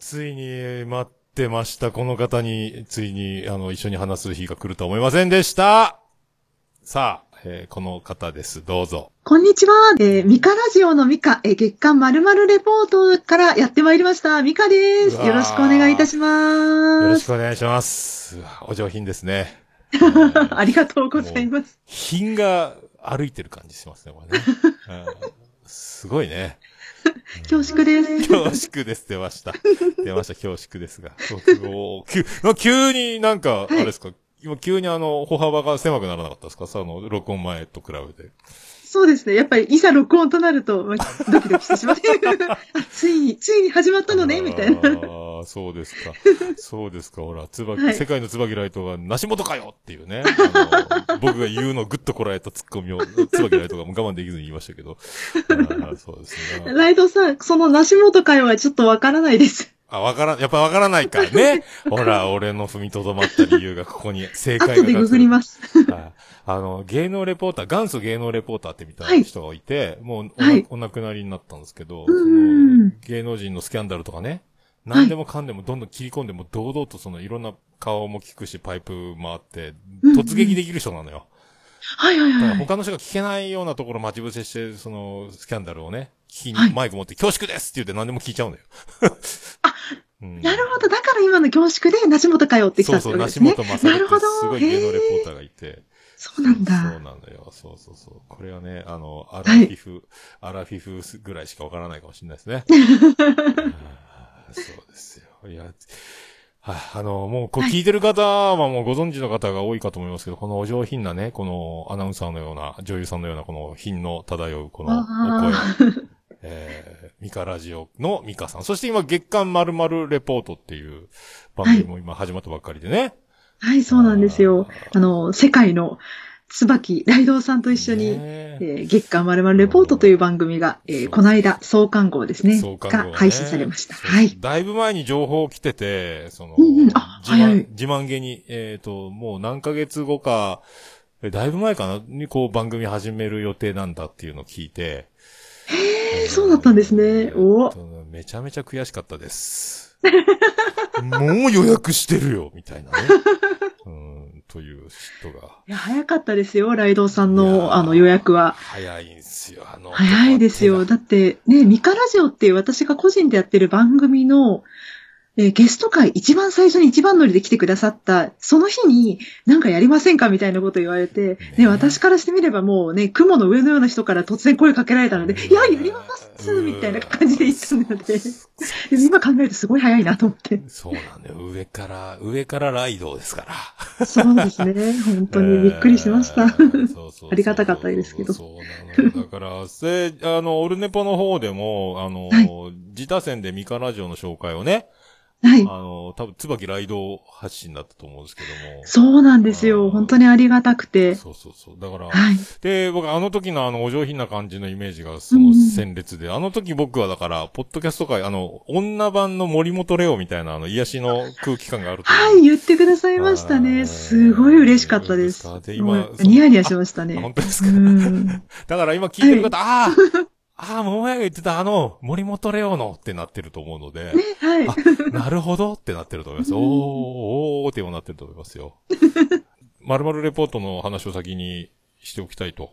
ついに待ってました。この方に、ついに、あの、一緒に話す日が来るとは思いませんでした。さあ、えーこの方です。どうぞ。こんにちは。えーミカラジオのミカ、えー月間まるまるレポートからやってまいりました。ミカです。よろしくお願いいたしよろます。しくお願いします。お上品ですね。ありがとうございます。品が歩いてる感じしますね、これね。う んすごいね。恐縮です。恐縮です。出ました。出ました、恐縮ですが。お急な急になんか、あれですか、今急にあの、歩幅が狭くならなかったですか？さ、あの、録音前と比べて。そうですね。やっぱり、いざ録音となると、まあドキドキしてしまって。あついに、ついに始まったのね、みたいな。ああ、そうですか。そうですか。ほら、つば、はい世界の椿ライトが、梨本かよっていうね。僕が言うのをぐっとこらえたツッコミを、椿ライトがもう我慢できずに言いましたけど。そうですね。ライドさん、その梨本会はちょっとわからないです。あ、わからん、やっぱわからないか。ね。ほら、俺の踏みとどまった理由がここに正解が後でググります。はいあの、芸能レポーター、元祖芸能レポーターってみたはい人がいて、もうおな、はいお亡くなりになったんですけど、芸能人のスキャンダルとかね、何でもかんでもどんどん切り込んでも堂々とそのいろんな顔も聞くし、パイプ回って、うん突撃できる人なのよ。はいはいはい。他の人が聞けないようなところ待ち伏せして、その、スキャンダルをね、聞きにはいマイク持って恐縮ですって言って何でも聞いちゃうのよ。あ、うんなるほど。だから今の恐縮で梨本会をってきたってそうそう、ことですね。梨本正ってなるほど。すごい芸能レポーターへがいて。そうなんそうだ。なのよ。そうそうそう。これはね、あの、アラフィフ、アラフィフぐらいしかわからないかもしれないですね。そうですよ。いや、はい、あの、もう、こう聞いてる方はもうご存知の方が多いかと思いますけど、このお上品なね、このアナウンサーのような、女優さんのような、この品の漂う、このお声。あえー、ミカラジオのミカさん。そして今、月刊まるまるレポートっていう番組も今始まったばっかりでね。ーはい、そうなんですよ。あの、世界の椿ライドウさんと一緒に、ねえー月間まるまるレポートという番組が、えーこの間、創刊号ですね。創刊号ねが配信されました。はい。だいぶ前に情報来てて、その、うんうんあ自慢、早い自慢げに、えっ、と、もう何ヶ月後か、えだいぶ前かな？にこう番組始める予定なんだっていうのを聞いて。えーそうだったんですね。おめちゃめちゃ悔しかったです。もう予約してるよみたいなね。うん、という人が。いや、早かったですよ、ライドウさんの、あの、予約は。早いんですよ、あの。早いですよ。だって、ね、ミカラジオっていう私が個人でやってる番組の、えーゲスト会一番最初に一番乗りで来てくださった、その日になんかやりませんかみたいなこと言われて、ねね、私からしてみればもうね、雲の上のような人から突然声かけられたので、いや、やりますみたいな感じで言ったので、今考えるとすごい早いなと思って。そうなんだよ。上から、上からライドですから。そうですね。本当にびっくりしました。ありがたかったですけどそうなの。だから、せ、あの、オルネポの方でも、あの、はい自他戦でミカラジオの紹介をね、はい。あの、多分、椿ライド発信だったと思うんですけども。そうなんですよ。本当にありがたくて。そうそうそう。だから、はい。で、僕、あの時のあの、お上品な感じのイメージが、その、うん鮮烈で、あの時僕はだから、ポッドキャスト界、あの、女版の森本レオみたいな、あの、癒しの空気感があるはい、言ってくださいましたはいね。すごい嬉しかったです。で今ニヤニヤしましたね。あ 本当ですか？うん。だから今聞いてる方、ああああ、桃屋が言ってたあの、森本レオのってなってると思うので、ね、はい。あなるほどってなってると思います。おー、おーって今なってると思いますよ。まるまるレポートの話を先にしておきたいと。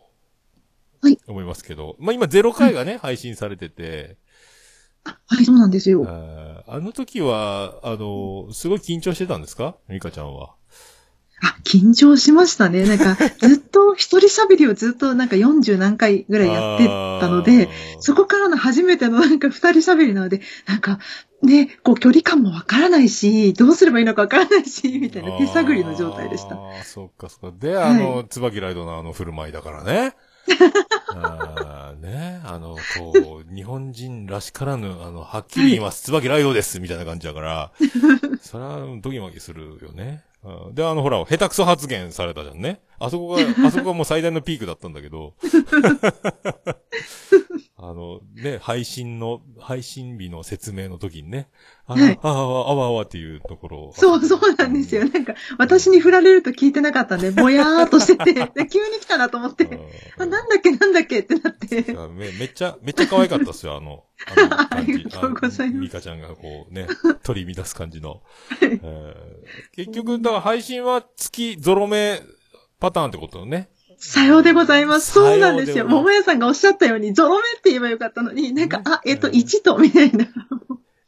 はい。思いますけど。まあ今0回がね、配信されてて、はい、そうなんですよ。あの時は、あの、すごい緊張してたんですか？ミカちゃんは。あ、緊張しましたね。なんか、ずっと一人喋りをずっとなんか40何回ぐらいやってたので、そこからの初めてのなんか二人喋りなので、なんか、ね、こう距離感もわからないし、どうすればいいのかわからないし、みたいな手探りの状態でした。ああ、そっかそっか。で、あの、椿ライドのあの振る舞いだからね。あーね、あの、こう、日本人らしからぬ、あの、はっきり言います、椿ライドです、みたいな感じだから、それはドギマギするよね。で、あの、ほら、下手くそ発言されたじゃんね。あそこが、あそこがもう最大のピークだったんだけど。あの、ね、配信の、配信日の説明の時にね、あ、はいあ、あ、あわあわっていうところを。そう、そうなんですよ。なんか、私に振られると聞いてなかったんで、ぼやーっとしてて、で急に来たなと思って、あ、なんだっけ、なんだっけってなって。めめっちゃ、めっちゃ可愛かったですよ、あの、あの。ありがとうございますあミカちゃんがこうね、取り乱す感じの。えー結局、だから配信は月ゾロ目パターンってことね。さようでございます。そうなんですよ。桃屋さんがおっしゃったように、ゾロ目って言えばよかったのに、なんか、あ、えっと、1と、みたいな。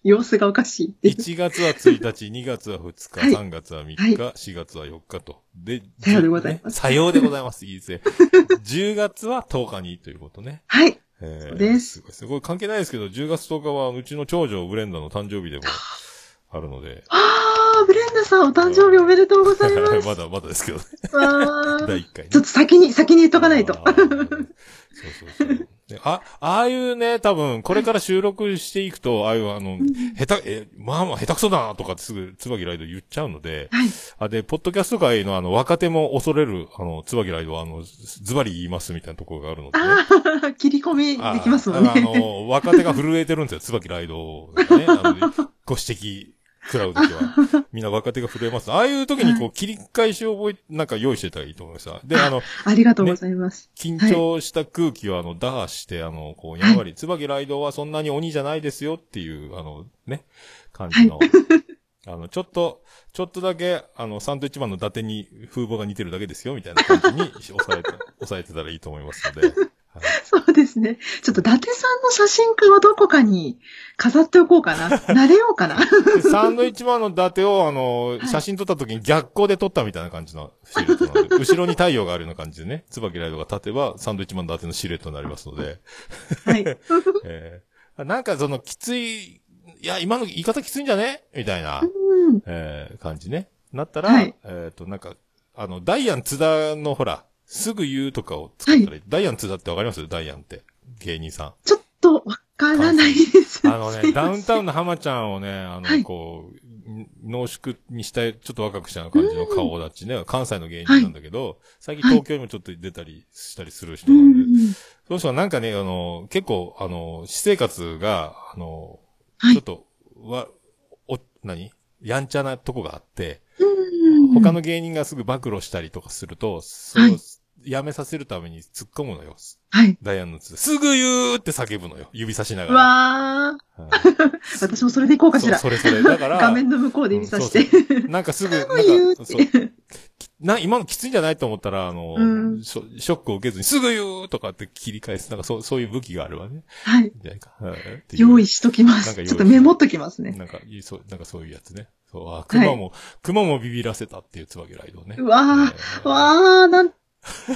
様子がおかしいっていう。1月は1日、2月は2日、はい3月は3日、はい4月は4日と。で、さようでございますねさようでございます。いいですね。10月は10日にということね。はい。えーそうですすごい関係ないですけど、10月10日はうちの長女ブレンダの誕生日でもあるので。あー、ブレンダさんお誕生日おめでとうございます。まだまだですけどね。第1回ねちょっと先に、先に言っとかないと。そうそうそう。であ、ああいうね、多分、これから収録していくと、ああいうあの、下手、え、まあまあ下手くそだなとかってすぐ、つばきライド言っちゃうので、はい。あ、で、ポッドキャスト界のあの、若手も恐れる、あの、つばきライドは、あの、ズバリ言いますみたいなところがあるので、ね。あー、切り込みできますもんああね。の、若手が震えてるんですよ、つばきライドがね。ご指摘食らうときは。みんな若手が震えます。ああいう時にこう、切り返しを覚え、なんか用意してたらいいと思いますで、あの、ありがとうございます。緊張した空気をあの、打破して、あの、こう、やんわり、つばきライドはそんなに鬼じゃないですよっていう、あの、ね、感じの、あの、ちょっと、ちょっとだけ、あの、サンドイッチマンの伊達に風貌が似てるだけですよ、みたいな感じに抑えて、抑えてたらいいと思いますので、はいそうですね。ちょっと伊達さんの写真家をどこかに飾っておこうかな。慣れようかな。で サンドイッチマンの伊達を、あの、写真撮った時に逆光で撮ったみたいな感じのシルエットなので、後ろに太陽があるような感じでね、椿ライドが立てば、サンドイッチマンの伊達のシルエットになりますので、はい。えーなんかそのきつい、いや、今の言い方きついんじゃね？みたいな、うん。えー感じね。なったら、はいえっ、と、なんか、あの、ダイアン津田のほら、すぐ言うとかを作ったらいい、ダイアン津田ってわかります？ダイアンって。芸人さん。ちょっとわからないです。あのね、ダウンタウンの浜ちゃんをね、あの、はい。こう、ん濃縮にしたい、ちょっと若くしたような感じの顔立ちね、関西の芸人なんだけど、最近東京にもちょっと出たりしたりする人うなんで、ん。そうしたらなんかね、あの、結構、あの、私生活が、あの、はい。ちょっと、わ、お、何？やんちゃなとこがあって、うん他の芸人がすぐ暴露したりとかすると、それをやめさせるために突っ込むのよ。はい。ダイアンのつすぐ言うって叫ぶのよ。指差しながうら。わー。はい私もそれでいこうかしら。それそれ。だから、画面の向こうで指さして。そうそうなんかすぐ、なんかそうて。な、今のきついんじゃないと思ったら、あの、うんショックを受けずにすぐ言うとかって切り返す。なんかそう、そういう武器があるわね。はい。じゃないか。はい用意しときます。なんかちょっとメモっときますね。なんか、いい、そう、なんかそういうやつね。そう、あ、熊も、熊もビビらせたっていう椿ライドね。うわーわー、なん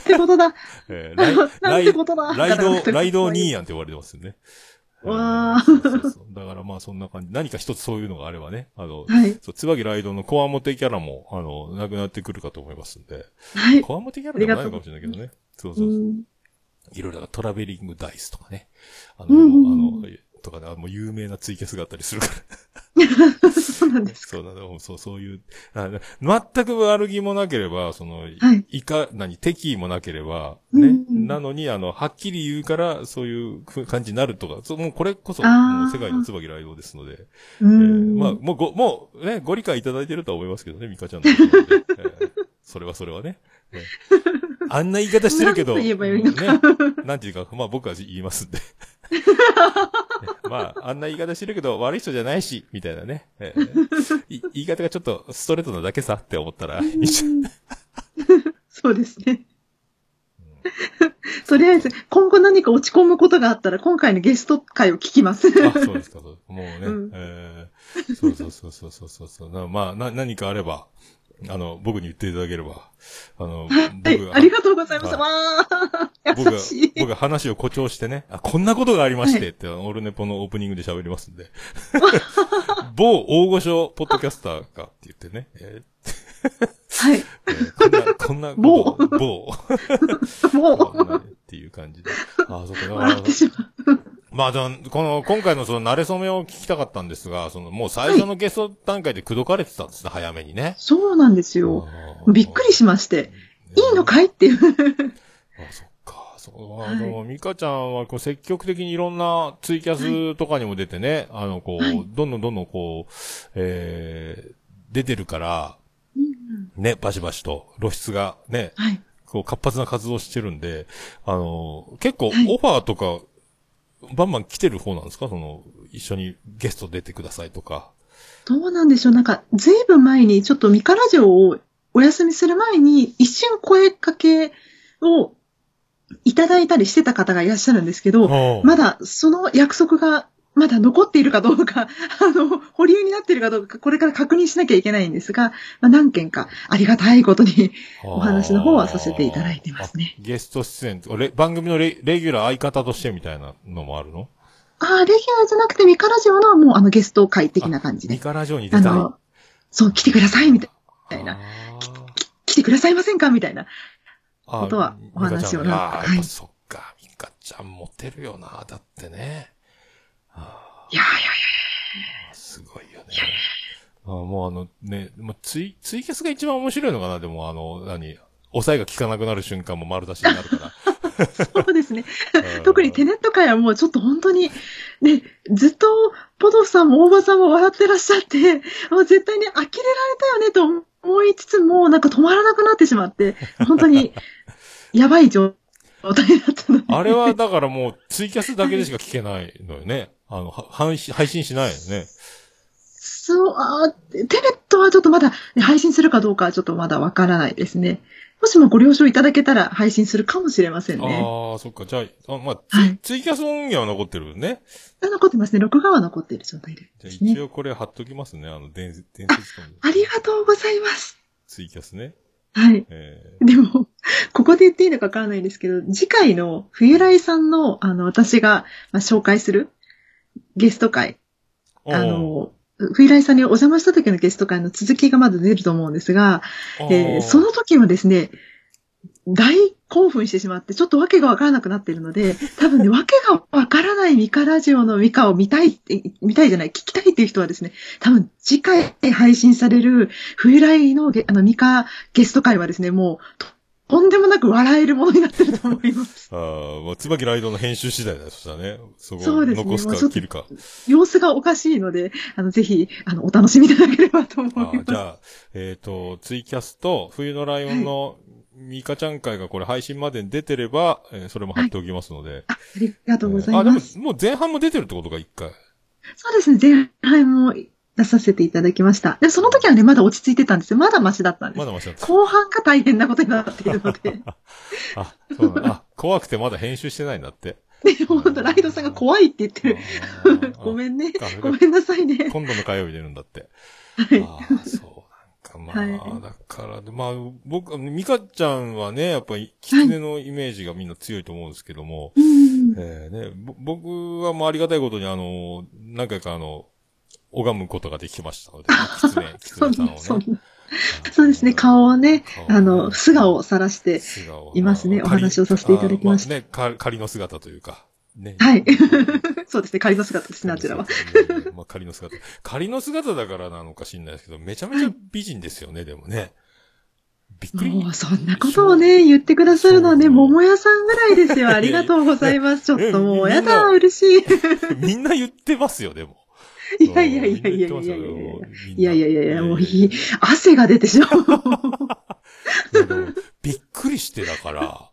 てことだ。えーライなんてことだ。ライド、ライドニーー。ヤンって言われてますよね。わーえーそうそうそうだからまあそんな感じ。何か一つそういうのがあればね。あの、はい。そう、椿ライドのコアモテキャラも、あの、なくなってくるかと思いますんで。はい。コアモテキャラでもないのかもしれないけどね。そううそうそう。んいろいろトラベリングダイスとかね。あの、うんうんうんあの、とかね、もう有名なツイキャスがあったりするから。そうなんです。そうなの、そう、そういう、あ全く悪気もなければ、その、はいいか、何、敵意もなければ、ね、うんうんなのに、あの、はっきり言うから、そういう感じになるとか、そうもうこれこそ、もう世界の椿ライドですので、うえーん。まあ、もうご、もう、ね、ご理解いただいてるとは思いますけどね、ミカちゃんのことなんで、えーそれはそれはね。ねあんな言い方してるけど、なんと言えばよいのね、なんていうか、まあ僕は言いますんで。ねまあ、あんな言い方してるけど、悪い人じゃないし、みたいなね。えー い言い方がちょっとストレートなだけさって思ったら、いいじゃんそうですね。とりあえず、今後何か落ち込むことがあったら、今回のゲスト会を聞きます。あ、そうですか、そうもうね、うん。えーそうそうそうそうそうそうそう。なまあ、な、何かあれば、あの、僕に言っていただければ、あの、はい僕、がありがとうございます。はわー、優しい。、僕が話を誇張してね、あ、こんなことがありましてって、オルネポのオープニングで喋りますんで。某大御所ポッドキャスターかって言ってね。えはい。こんな、こんな某、もこ んなう、っていう感じで。あ、そっか、ってしまう。まあ、でもこの、今回のその、慣れ初めを聞きたかったんですが、その、もう最初のゲスト段階で口説かれてたんですね、早めにね。そうなんですよ。びっくりしまして。いいのかいっていう。あ、そっか。そう、あの、ミカちゃんはこう積極的にいろんなツイキャスとかにも出てね、あの、こう、はいどんどんどんどんこう、えー、出てるから、ね、バシバシと露出がね、はい。こう活発な活動してるんで、あの、結構はいオファーとか、バンバン来てる方なんですか？その、一緒にゲスト出てくださいとか。どうなんでしょう。なんか、ずいぶん前に、ちょっとミカラジオをお休みする前に、一瞬声かけをいただいたりしてた方がいらっしゃるんですけど、まだその約束がまだ残っているかどうか、あの、保留になっているかどうか、これから確認しなきゃいけないんですが、まあ、何件かありがたいことにお話の方はさせていただいてますねあゲスト出演番組のレレギュラー相方としてみたいなのもあるの？ああ、レギュラーじゃなくてミカラジオのもうあのゲスト会的な感じで。ミカラジオに出たい。あの、そう、来てくださいみたいな。あ来てくださいませんか？みたいな。ーことはお話をなんかはいそっか、ミカちゃんモテるよな、だってね。あいやいやいーすごいよね。あーもうあのね、もうツイ、ツイキャスが一番面白いのかな？でもあの、何？抑えが効かなくなる瞬間も丸出しになるから。や、そうですね。うん特にテネット界はもうちょっと本当に、ね、ずっとポドフさんも大場さんも笑ってらっしゃって、もう絶対に呆れられたよねと思いつつも、なんか止まらなくなってしまって、本当に、やばい状態だったので。あれはだからもうツイキャスだけでしか聞けないのよね。あの、は配信、配信しないよね。そう、あーテネットはちょっとまだ、ね配信するかどうかはちょっとまだわからないですね。もしもご了承いただけたら配信するかもしれませんね。ああ、そっか。じゃあ、あまあ、ツイ,、はいツイキャス音源は残ってるね。残ってますね。録画は残っている状態でじゃあ一。応これ貼っときますね。あの、伝説、伝説の ありがとうございます。ツイキャスね。はい。えでも、ここで言っていいのかわからないんですけど、次回の冬来さんの、あの、私が、まあ、紹介するゲスト会、ー、あの、冬来さんにお邪魔した時のゲスト会の続きがまだ出ると思うんですが、えー。その時はですね、大興奮してしまって、ちょっとわけがわからなくなっているので、多分ね、わけがわからないミカラジオのミカを見たい見たいじゃない、聞きたいっていう人はですね、多分次回配信される冬来のゲあのミカゲスト会はですね、もうと、とんでもなく笑えるものになってると思います。ああ、まあ、椿ライドの編集次第だよ、そしたらね。そこそうですね残すか切るか。様子がおかしいので、あの、ぜひ、あの、お楽しみいただければと思いあます。ーじゃあ、えっ、と、ツイキャスと冬のライオンのミカちゃん会がこれ配信までに出てれば、えーそれも貼っておきますので。ありがとうござえーあ、でもいます。、もう前半も出てるってことか、一回。そうですね、前半も出させていただきました。で、その時はね、まだ落ち着いてたんですよ。まだマシだったんです。まだましだった。後半が大変なことになっているので。あ、そうなんだ。あ、怖くてまだ編集してないんだって。で、本当ライドさんが怖いって言ってる。ごめんねあ。ごめんなさいね。今度の火曜日出るんだって。はい。ああ、そうなんか、まあ、はいだから、まあ、僕、ミカちゃんはね、やっぱり、狐のイメージがみんな強いと思うんですけども、うん。ええね、ぼ僕はもうありがたいことに、あの、何回かあの、拝むことができましたので、狐、そ狐んさんをね。なそんなそうですね、顔をね、あの、素顔を晒して、いますねあお話をさせていただきましたあね、か仮の姿というか、ね。はい。そうですね、仮の姿ですね、あちらは。うん。まあ、仮の姿。仮の姿だからなのか知んないですけど、めちゃめちゃ美人ですよね、でもね。びっくり。もう、そんなことをね、言ってくださるのはね、桃屋さんぐらいですよ。ありがとうございます。ちょっともう、えやだ、嬉しい。みんな言ってますよ、でも。いやいやいやいやいやいやいやいや。いやいやもういい。汗が出てしまう。びっくりしてだから。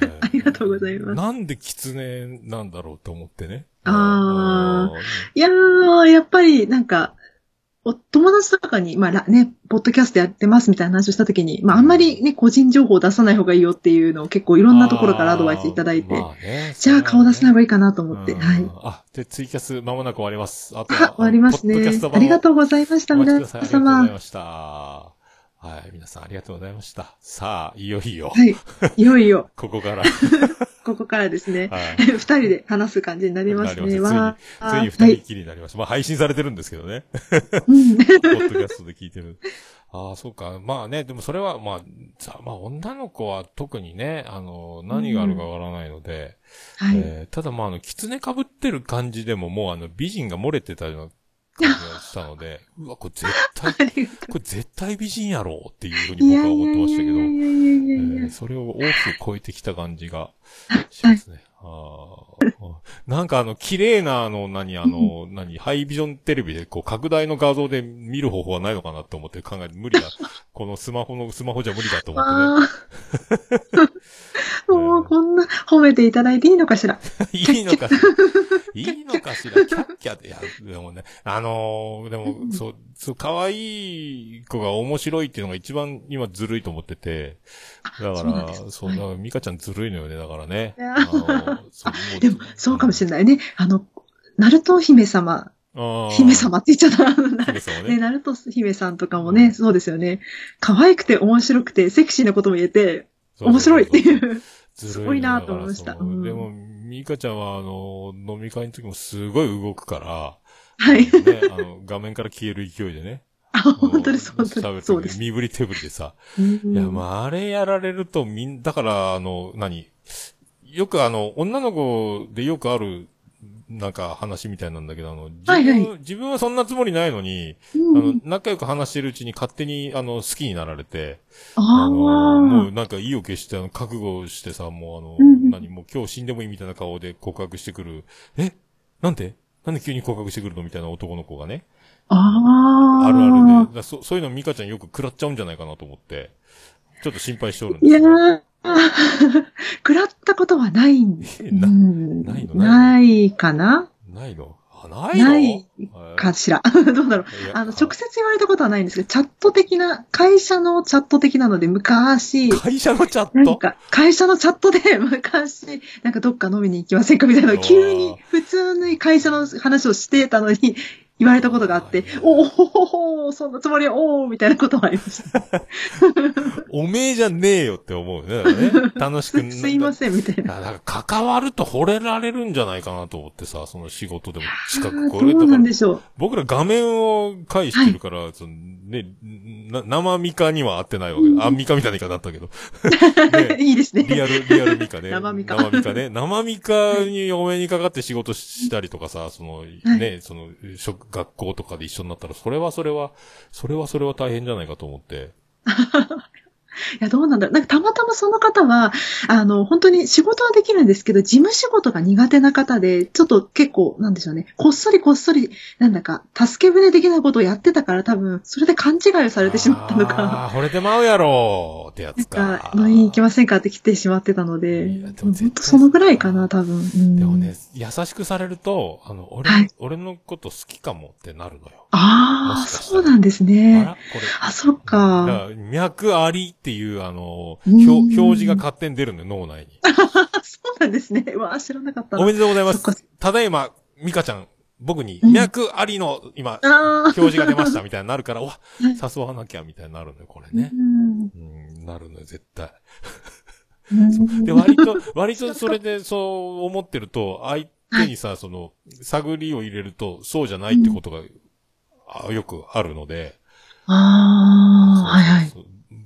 ねありがとうございますなんで狐なんだろうと思ってね。あーいやー、やっぱりなんか、お友達とかに、まあらね、ポッドキャストやってますみたいな話をしたときに、まああんまりね、個人情報を出さない方がいいよっていうのを結構いろんなところからアドバイスいただいて、まあねじゃあ顔出さない方がいいかなと思って、うんはい。あ、で、ツイキャス間もなく終わります。あとあ、は、終わりますねありがとうございました、皆お待ちください。ありがとうござい様。ました。はい、皆さんありがとうございました。さあ、いよいよ、はい。いよいよ、ここから、ここからですね、はい。二人で話す感じになりますね。なりわついにー二人きりになりました。まあ、配信されてるんですけどね。うん ポッドキャストで聞いてる。ああ、そうか。まあね、でもそれは、まあ、さまあ、女の子は特にね、あの、何があるかわからないので、はい。えーただまあ、あの、狐被ってる感じでももう、あの、美人が漏れてたような感じがしたので、うわ、これ絶対、これ絶対美人やろうっていうふうに僕は思ってましたけど、それを大きく超えてきた感じが、しますね。なんかあの、綺麗なあの、何、あの、何、ハイビジョンテレビで、こう、拡大の画像で見る方法はないのかなって思って考えて、無理だ。このスマホの、スマホじゃ無理だと思ってね。もうこんな褒めていただいていいのかしら？いいのかしら。いいのかしら？キャッキャで。いや、でもね、あのーでも、そう、そう、可愛い子が面白いっていうのが一番今ずるいと思ってて。だからそうだから、ミカちゃんずるいのよね、だからね。あのでも、そうかもしれないね。あの、ナルト姫様、姫様って言っちゃった。ね。ナルト姫さんとかもね、そうですよね。可愛くて面白くて、セクシーなことも言えて、面白いってう。いう。すごいなと思いましたでも、ミカちゃんは、あの、飲み会の時もすごい動くから、はい。ね、あの、画面から消える勢いでね。あ、本当です、本当に。喋る時そうです。身振り手振りでさ。うんいや、まあ、あれやられると、みん、だから、あの、何？よくあの、女の子でよくある、なんか話みたいなんだけど、あの、自分、はいはい自分はそんなつもりないのに、うんあの、仲良く話してるうちに勝手に、あの、好きになられて、ああの、もうあ。なんか意を決して、あの、覚悟してさ、もうあの、うんうん何、もう今日死んでもいいみたいな顔で告白してくる。え？なんでなんで急に告白してくるのみたいな男の子がね。ああ。あるあるで。だからそそういうのミカちゃんよく食らっちゃうんじゃないかなと思って、ちょっと心配しておるんでいやすよ。ー、食らったことはないんえなうん。ないの？ないかな？ないの？あ、ないの？ないはいかしら。どうだろう。あの、直接言われたことはないんですけど、チャット的な、会社のチャット的なので、昔、会社のチャット？なんか、会社のチャットで 昔、なんかどっか飲みに行きませんか？みたいな急に、普通に会社の話をしてたのに、言われたことがあって、おおおそんなつもりは、おおみたいなこともありました。おめえじゃねえよって思うね。ね 楽しく。すいません、みたいな。だから関わると惚れられるんじゃないかなと思ってさ、その仕事でも近あく、ーどうなんでしょう。僕ら画面を介してるから、そのね、な生ミカには合ってないわけうんあ、ミカみたいな言い方だったけど。ねいいですね。リアル、リアルミカね。生ミカ生ミカね。生ミカにお目にかかって仕事したりとかさ、その、ね、その、職、学校とかで一緒になったら、それはそれは、それはそれは大変じゃないかと思って。いや、どうなんだろう。なんかたまたまその方は、あの、本当に仕事はできるんですけど、事務仕事が苦手な方で、ちょっと結構、なんでしょうね。こっそりこっそり、なんだか、助け舟的なことをやってたから多分、それで勘違いをされてしまったのか。ああ、惚れてまうやろってやなんつかか、。飲みに行きませんかって来てしまってたのでいや、でも本当そのぐらいかな、多分。うんでもね、優しくされると、あの、俺、はい俺のこと好きかもってなるのよ。ああ、そうなんですあね。らこれ。あ、そっだか。脈ありっていう、あの、うん表表示が勝手に出るのよ、脳内に。そうなんですね。うわあ、知らなかったな。おめでとうございます。ただいま、ミカちゃん、僕に、うん脈ありの、今。表示が出ましたみたいになるから、わ、い誘わなきゃみたいになるのよ、これね。うんうん、なるのよ、絶対。うんで、割と、割とそれでそう思ってると、相手にさ、その、探りを入れると、そうじゃないってことが、あよくあるので。ああ、はいはい。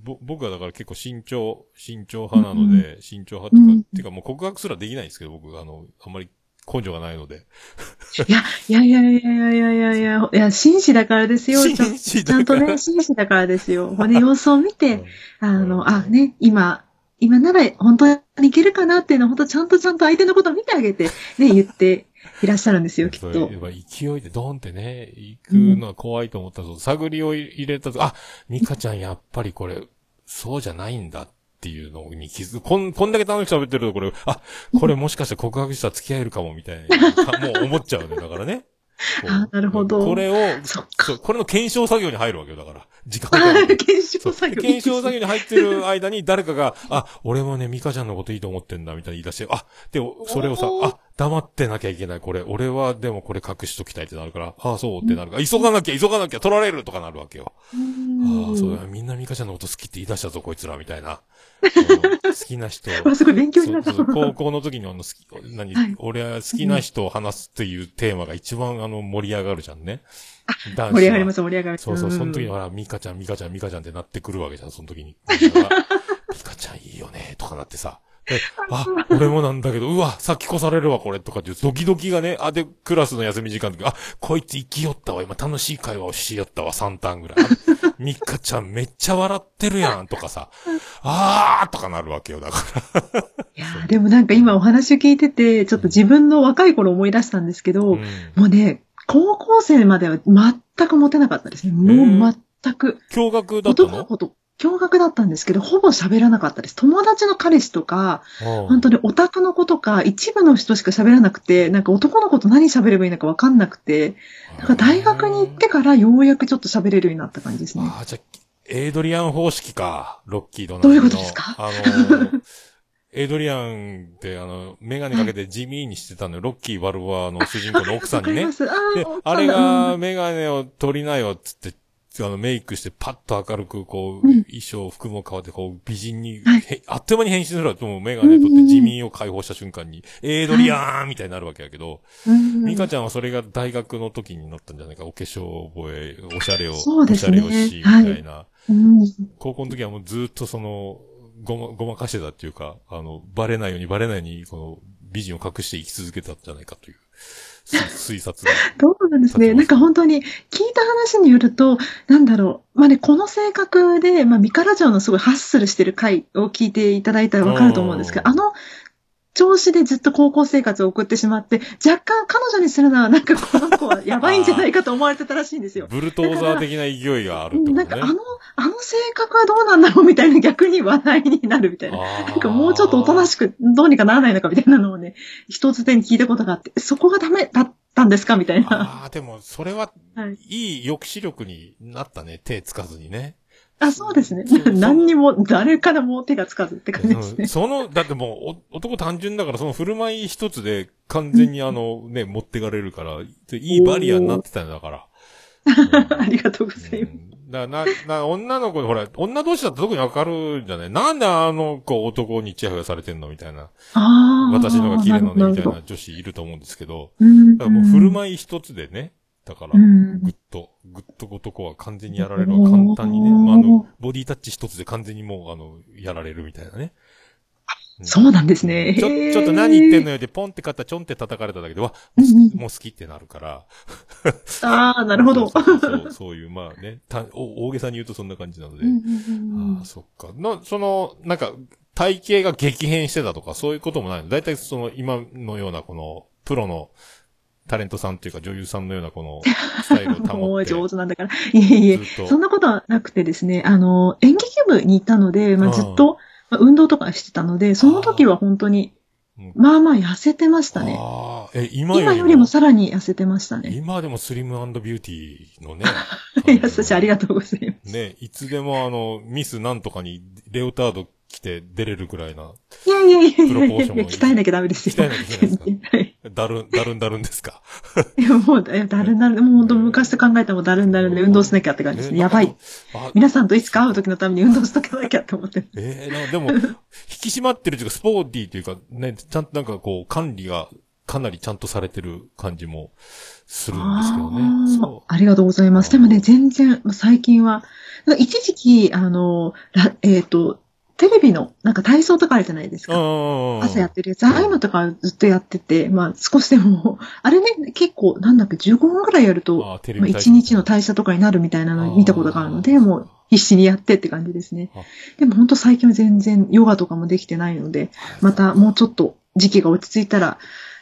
ぼ僕はだから結構慎重、慎重派なので、慎重派っていうか、うんっていうかもう告白すらできないんですけど、僕、あの、あんまり根性がないので。いや、いやいやいやいやいやいやいや、いや、紳士だからですよ。ちゃん紳士ちゃんとね、紳士だからですよ。ほんで、様子を見うんて、あの、あ、ね、今、今なら本当にいけるかなっていうのを、本当ちゃんとちゃんと相手のことを見てあげて、ね、言っていらっしゃるんですよ、きっとやっ。ぱ勢いでドーンってね、行くのは怖いと思ったら、そう探りを入れたと、あ、ミカちゃんやっぱりこれ、そうじゃないんだっていうのに気づく。こん、こんだけ楽しく喋ってると、これ、あ、これもしかして告白したら付き合えるかもみたいな、もう思っちゃうね。だからね。あなるほどこれを、そう、これの検証作業に入るわけよ、だから。時間あが。検証作業。検証作業に入ってる間に誰かが、あ、俺もね、ミカちゃんのこといいと思ってんだ、みたいに言い出して、あ、でも、それをさあ、黙ってなきゃいけない、これ。俺は、でもこれ隠しときたいってなるから、ああ、そうってなるから、急がなきゃ、急がなきゃ、取られるとかなるわけよ。ああ、そうだ、みんなミカちゃんのこと好きって言い出したぞ、こいつら、みたいな。うん好きな人。わ、すごい勉強になった。高校の時にあの、好き、何、はい俺は好きな人を話すっていうテーマが一番あの、盛り上がるじゃんね。男子は盛り上がります、盛り上がります。そうそう、んその時にほら、ミカちゃん、ミカちゃん、ミカちゃんってなってくるわけじゃん、その時に。ミカちゃんいいよね、とかなってさ。え、あ、俺もなんだけど、うわ、さっき越されるわ、これ、とかっていう、ドキドキがね、あ、で、クラスの休み時間の時、あ、こいつ生きよったわ、今楽しい会話をしよったわ、3ターンぐらい。あミカちゃんめっちゃ笑ってるやん、とかさ、あーとかなるわけよ、だから。いやーでもなんか今お話を聞いてて、ちょっと自分の若い頃思い出したんですけど、うんもうね、高校生までは全くモテなかったですね。もう全く。驚愕だったの？男の子と驚愕だったんですけど、ほぼ喋らなかったです。友達の彼氏とか、本当にオタクの子とか、一部の人しか喋らなくて、なんか男の子と何喋ればいいのかわかんなくて、なんか大学に行ってからようやくちょっと喋れるようになった感じですね。ああ、じゃあ、エイドリアン方式か、ロッキードナどういうことですか？あのー、エイドリアンって、あの、メガネかけて地味にしてたのよ。ロッキー・バルボアの主人公の奥さんにね。あでー、あれうがんメガネを取りなよ、つって、あの、メイクしてパッと明るく、こう、うん衣装、服も変わって、こう、美人に、はいへあっという間に変身するわ。もうメガネ取って地味を解放した瞬間に、エイドリアーンみたいになるわけやけど、うんミカちゃんはそれが大学の時になったんじゃないか。お化粧覚え、おしゃれを、ねおしゃれをし、みたいな。うん高校の時はもうずっとその、ごま、ごまかしてたっていうか、あの、バレないようにバレないように、この、美人を隠して生き続けたんじゃないかという、す推察が。どうなんですね。なんか本当に聞いた話によると、なんだろう。まあね、この性格で、まあ、ミカラジオのすごいハッスルしてる回を聞いていただいたらわかると思うんですけど、うんあの調子でずっと高校生活を送ってしまって、若干彼女にするのはなんかこの子はやばいんじゃないかと思われてたらしいんですよ。ブルトーザー的な勢いがあるね。なんかあの、あの性格はどうなんだろうみたいな逆に話題になるみたいな。なんかもうちょっとおとなしくどうにかならないのかみたいなのをね、一つでに聞いたことがあって、そこがダメだったんですか？みたいな。ああ、でも、それは、はいいい抑止力になったね。手つかずにね。あ、そうですね何にも、誰からも手がつかずって感じですね。うんその、だってもう、お男単純だから、その振る舞い一つで完全にあの、ね、持ってかれるから、いいバリアになってたんだから。ありがとうございます。うんだからな、な、女の子、ほら、女同士だと特にわかるんじゃない？なんであの子男にチヤホヤされてんの？みたいな。ああ。私のが綺麗なのにみたいな女子いると思うんですけど。うん。だからもう振る舞い一つでね。だから、うんぐっと、ぐっと男は完全にやられるわ。簡単にね。まあ、あの、ボディタッチ一つで完全にもう、あの、やられるみたいなね。うんそうなんですね。ちょ、ちょっと何言ってんのよって、ポンって肩ちょんって叩かれただけで、わ、もう好きってなるから。ああ、なるほど。そうそう いう、まあね、たお大げさに言うとそんな感じなので。ああ、そっか。な、その、なんか、体型が激変してたとか、そういうこともないの？だいたいその、今のようなこの、プロのタレントさんというか女優さんのようなこの、スタイルをもう保って。上手なんだから。いえいえ。そんなことはなくてですね、あの、演劇部に行ったので、まあ、うんずっと、まあ、運動とかしてたので、その時は本当にうん、まあまあ痩せてましたね。え、今より今よりもさらに痩せてましたね。今でもスリムビューティーのね。優 しい、ありがとうございます。ね、いつでもあの、ミスなんとかにレオタード着て出れるぐらいな、いやいやいやいやプロポーションもいや、鍛えなきゃダメですよ。鍛えなきゃいけないですか？はい。だるん、だるんだるんですか？いや、もう、えだるんだるん、もう本当昔と考えたらもうだるんだるんで運動しなきゃって感じですね。やばい。。あ皆さんといつか会う時のために運動しとかなきゃって思って。ええなでも、引き締まってるというか、スポーティーというか、ね、ちゃんとなんかこう、管理がかなりちゃんとされてる感じもするんですけどね。そありがとうございます。でもね、全然、まあ最近は、一時期、あの、らえっ、と、テレビの、なんか体操とかあるじゃないですう。か。ん。朝やってるやつ。ああいうのとかずっとやってて、まあ少しでも、あれね、結構、なんだっけ、15分ぐらいやると、まあ、ビ体操1日の代謝とかになるみたいなのを見たことがあるので、もう必死にやってって感じですねあ。でも本当最近は全然ヨガとかもできてないので、またもうちょっと時期が落ち着いたら、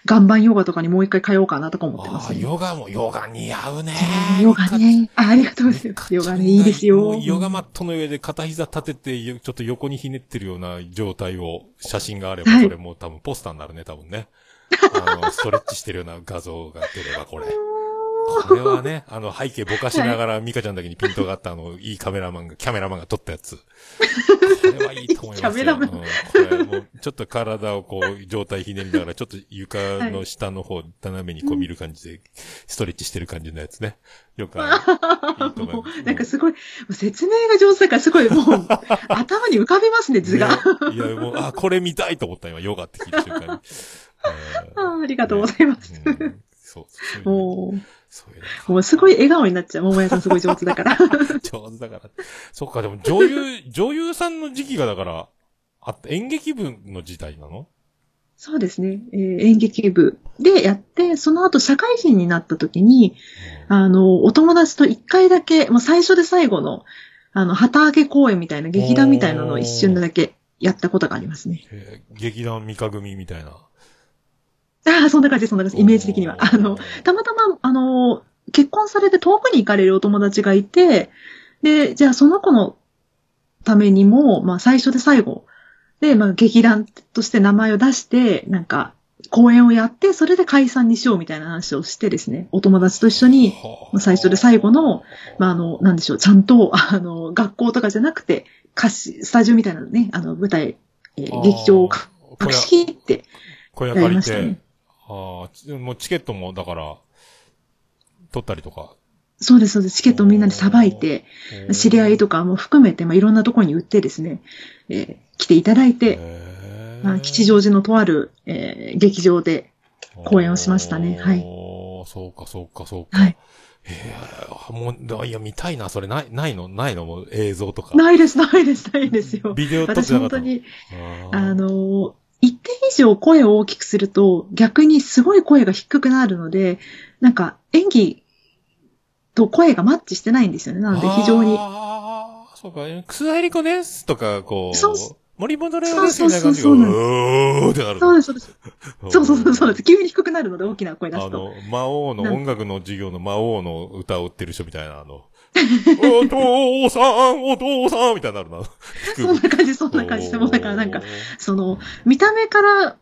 岩盤ヨガとかにもう一回通おうかなとか思ってますね。ヨガも、ヨガ似合うね。ヨガね。あありがとうございます。ヨガね、いいですよ。ヨガマットの上で片膝立てて、よちょっと横にひねってるような状態を、写真があれば、はいこれもう多分ポスターになるね、多分ね。あの、ストレッチしてるような画像が出れば、これ。これはね、あの、背景ぼかしながら、ミカちゃんだけにピントがあった、あの、いいカメラマンが、キャメラマンが撮ったやつ。これはいいと思いますよ。キャメラマンうん、これもう、ちょっと体をこう、状態ひねりながら、ちょっと床の下の方、斜めにこう見る感じで、ストレッチしてる感じのやつね。よくある。いいと思いもますうなんかすごい、説明が上手だからすごいもう、頭に浮かびますね、図が。ねいや、もう、あ、これ見たいと思った今、ヨガって聞いた瞬間に。えーありがとうございます。うんそう、そうそういうう、もうすごい笑顔になっちゃう。桃屋さんすごい上手だから。ね 上手だから。そっか、でも女優、女優さんの時期がだから、あ演劇部の時代なの？そうですね。えー演劇部でやって、その後社会人になった時に、あの、お友達と一回だけ、もう最初で最後の、あの、旗揚げ公演みたいな劇団みたいなのを一瞬だけやったことがありますね。えー劇団三日組みたいな。ああ、そんな感じ、そんな感じ、イメージ的には。あの、たまたま、あの、結婚されて遠くに行かれるお友達がいて、で、じゃあその子のためにも、まあ最初で最後。で、まあ劇団として名前を出して、なんか、公演をやって、それで解散にしようみたいな話をしてですね、お友達と一緒に、はまあ最初で最後の、まああの、なんでしょう、ちゃんと、あの、学校とかじゃなくて、歌詞、スタジオみたいなのね、あの、舞台、えー劇場を隠し切ってやり小屋借りて、ましたね。ああ、ちもうチケットも、だから、取ったりとか。そうです、そうです。チケットをみんなでさばいて、知り合いとかも含めて、まあ、いろんなところに売ってですね、えー来ていただいて、まあ、吉祥寺のとある、えー劇場で、公演をしましたねはいそうか、そうか、そうか。はい。ええもう、だいや、見たいな、それ、ない、ないの？ないの？もう映像とか。ないです、ないです、ないですよ。ビデオ撮って私なかったの本当に、あの以上声を大きくすると、逆にすごい声が低くなるので、なんか演技と声がマッチしてないんですよね。なので非常に。ああ、そうか、楠田絵理子ですとか、こう、そう森本レオですみたいな感じが、そうそうそううーってなる。そうです、そうです。そうそうそうそうです。急に低くなるので大きな声出すと。あの、魔王の音楽の授業の魔王の歌を売ってる人みたいな、あの、お父さん、お父さんみたいになるな。そんな感じ、そんな感じで。もうだからなんか、その、見た目から、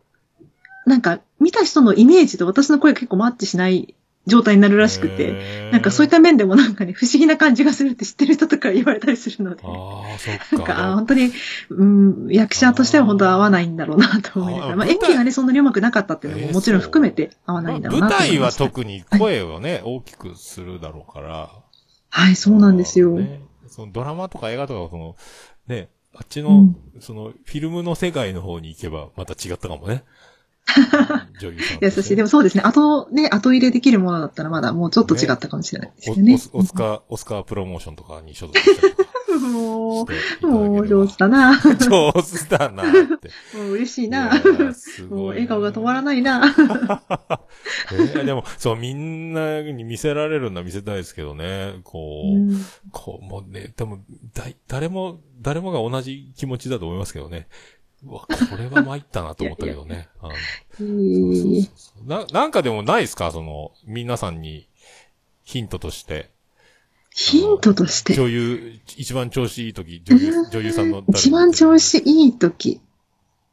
なんか、見た人のイメージと私の声が結構マッチしない状態になるらしくて、てなんかそういった面でもなんかね、不思議な感じがするって知ってる人とか言われたりするので、ああ、そっなんか、あか。本当に、うん、役者としては本当は合わないんだろうなと思いながら、まああ舞台演技がね、そんなに上手くなかったっていうのももちろん含めて合わないんだろうな舞台はと思いました。特に声をね、大きくするだろうから。はい、そうなんですよ。ねそのドラマとか映画とか、その、ね、あっちの、うんその、フィルムの世界の方に行けば、また違ったかもね。女優さんと優しい。でもそうですね。後、ね、後入れできるものだったらまだもうちょっと違ったかもしれないですおよね。オスオスカー、オスカープロモーションとかに所属したりとかもう、もう上手だな。上手だなって。もう嬉しいいな。いもう笑顔が止まらないな。えーでも、そう、みんなに見せられるのは見せたいですけどね。こう、うんこう、もうね、でも、だい、誰も、誰もが同じ気持ちだと思いますけどね。うわ、これは参ったなと思ったけどね。な、なんかでもないですか？その、皆さんにヒントとして。ヒントとして、女優、一番調子いい時、女優、女優さんの誰？一番調子いい時。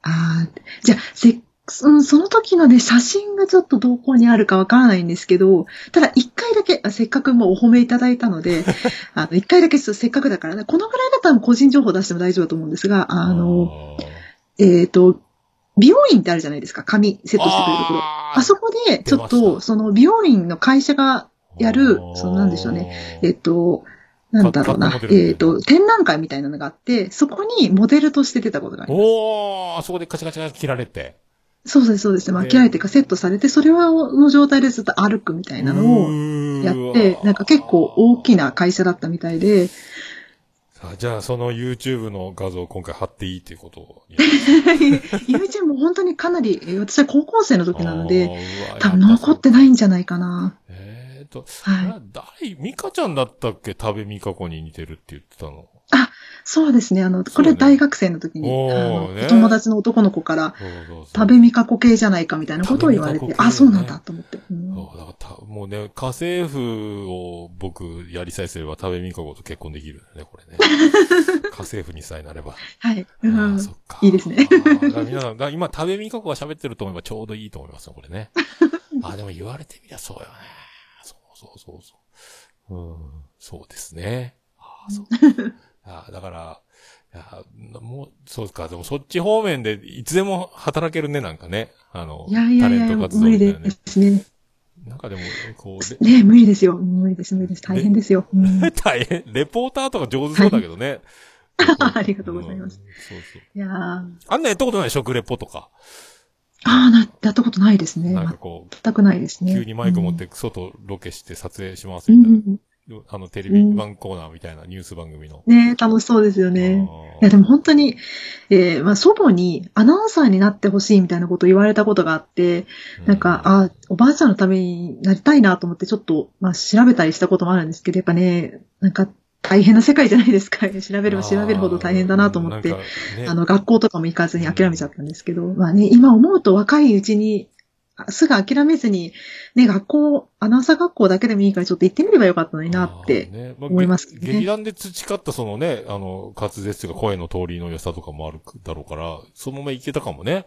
ああ、じゃあ、せ、そのその時のね、写真がちょっとどこにあるかわからないんですけど、ただ一回だけ、あせっかくもうお褒めいただいたので、あの、一回だけせっかくだからね、このぐらいだったら個人情報出しても大丈夫だと思うんですが、あの、えっ、と、美容院ってあるじゃないですか、髪セットしてくれるところ。ああそこで、ちょっと、た。その美容院の会社がやる、そのなんでしょうね。えっと、なんだろうなえっと、展覧会みたいなのがあって、そこにモデルとして出たことがあります。おー、あそこでカチャカチャ切られて。そうです、そうです。まあ、で着られてかセットされて、それはの状態でずっと歩くみたいなのをやって、なんか結構大きな会社だったみたいで、さあじゃあ、その YouTube の画像を今回貼っていいっていうことを。YouTube も本当にかなり、えー私は高校生の時なので、多分残ってないんじゃないかな。えーと、はいミカちゃんだったっけ？食べミカ子に似てるって言ってたの。そうですね。あの、これ大学生の時に、おーあのね友達の男の子から。食べみかこ系じゃないかみたいなことを言われて、ねあ、そうなんだと思って。うんそう、だからた、もうね、家政婦を僕やりさえすれば食べみか子と結婚できるね、これね。家政婦にさえなれば。はい。あうんあ、そっか。いいですね皆さん、今食べみか子が喋ってると思えばちょうどいいと思いますよ、これね。あ、でも言われてみりゃそうよね。そうそうそうそう。うん、そうですね。ああ、そう。あだから、いや、もう、そうか、でもそっち方面でいつでも働けるね、なんかね。あの、いやいやいや、タレント活動無理みたいなねで。すね。なんかでも、こう、ね無理ですよ。無理です、無理です。大変ですよ。うんレ大変、レポーターとか上手そうだけどね。ありがとうございますんそうそう。いやあんなやったことない食レポとか。あ、な、やったことないですね。なんかこう、全くないですね。急にマイク持って外ロケして撮影しますうん、みたいな。うんあの、テレビ番コーナーみたいなニュース番組の。ね楽しそうですよね。いや、でも本当に、えー、まあ、祖母にアナウンサーになってほしいみたいなことを言われたことがあって、なんか、あ、おばあちゃんのためになりたいなと思ってちょっと、まあ、調べたりしたこともあるんですけど、やっぱね、なんか、大変な世界じゃないですか。調べれば調べるほど大変だなと思って、ね、あの、学校とかも行かずに諦めちゃったんですけど、まあね、今思うと若いうちにすぐ諦めずに、ね、学校、アナウンサー学校だけでもいいからちょっと行ってみればよかったのになって思いますね。まあ、劇団で培ったそのね、あの、滑舌とか声の通りの良さとかもあるだろうから、そのままいけたかもね。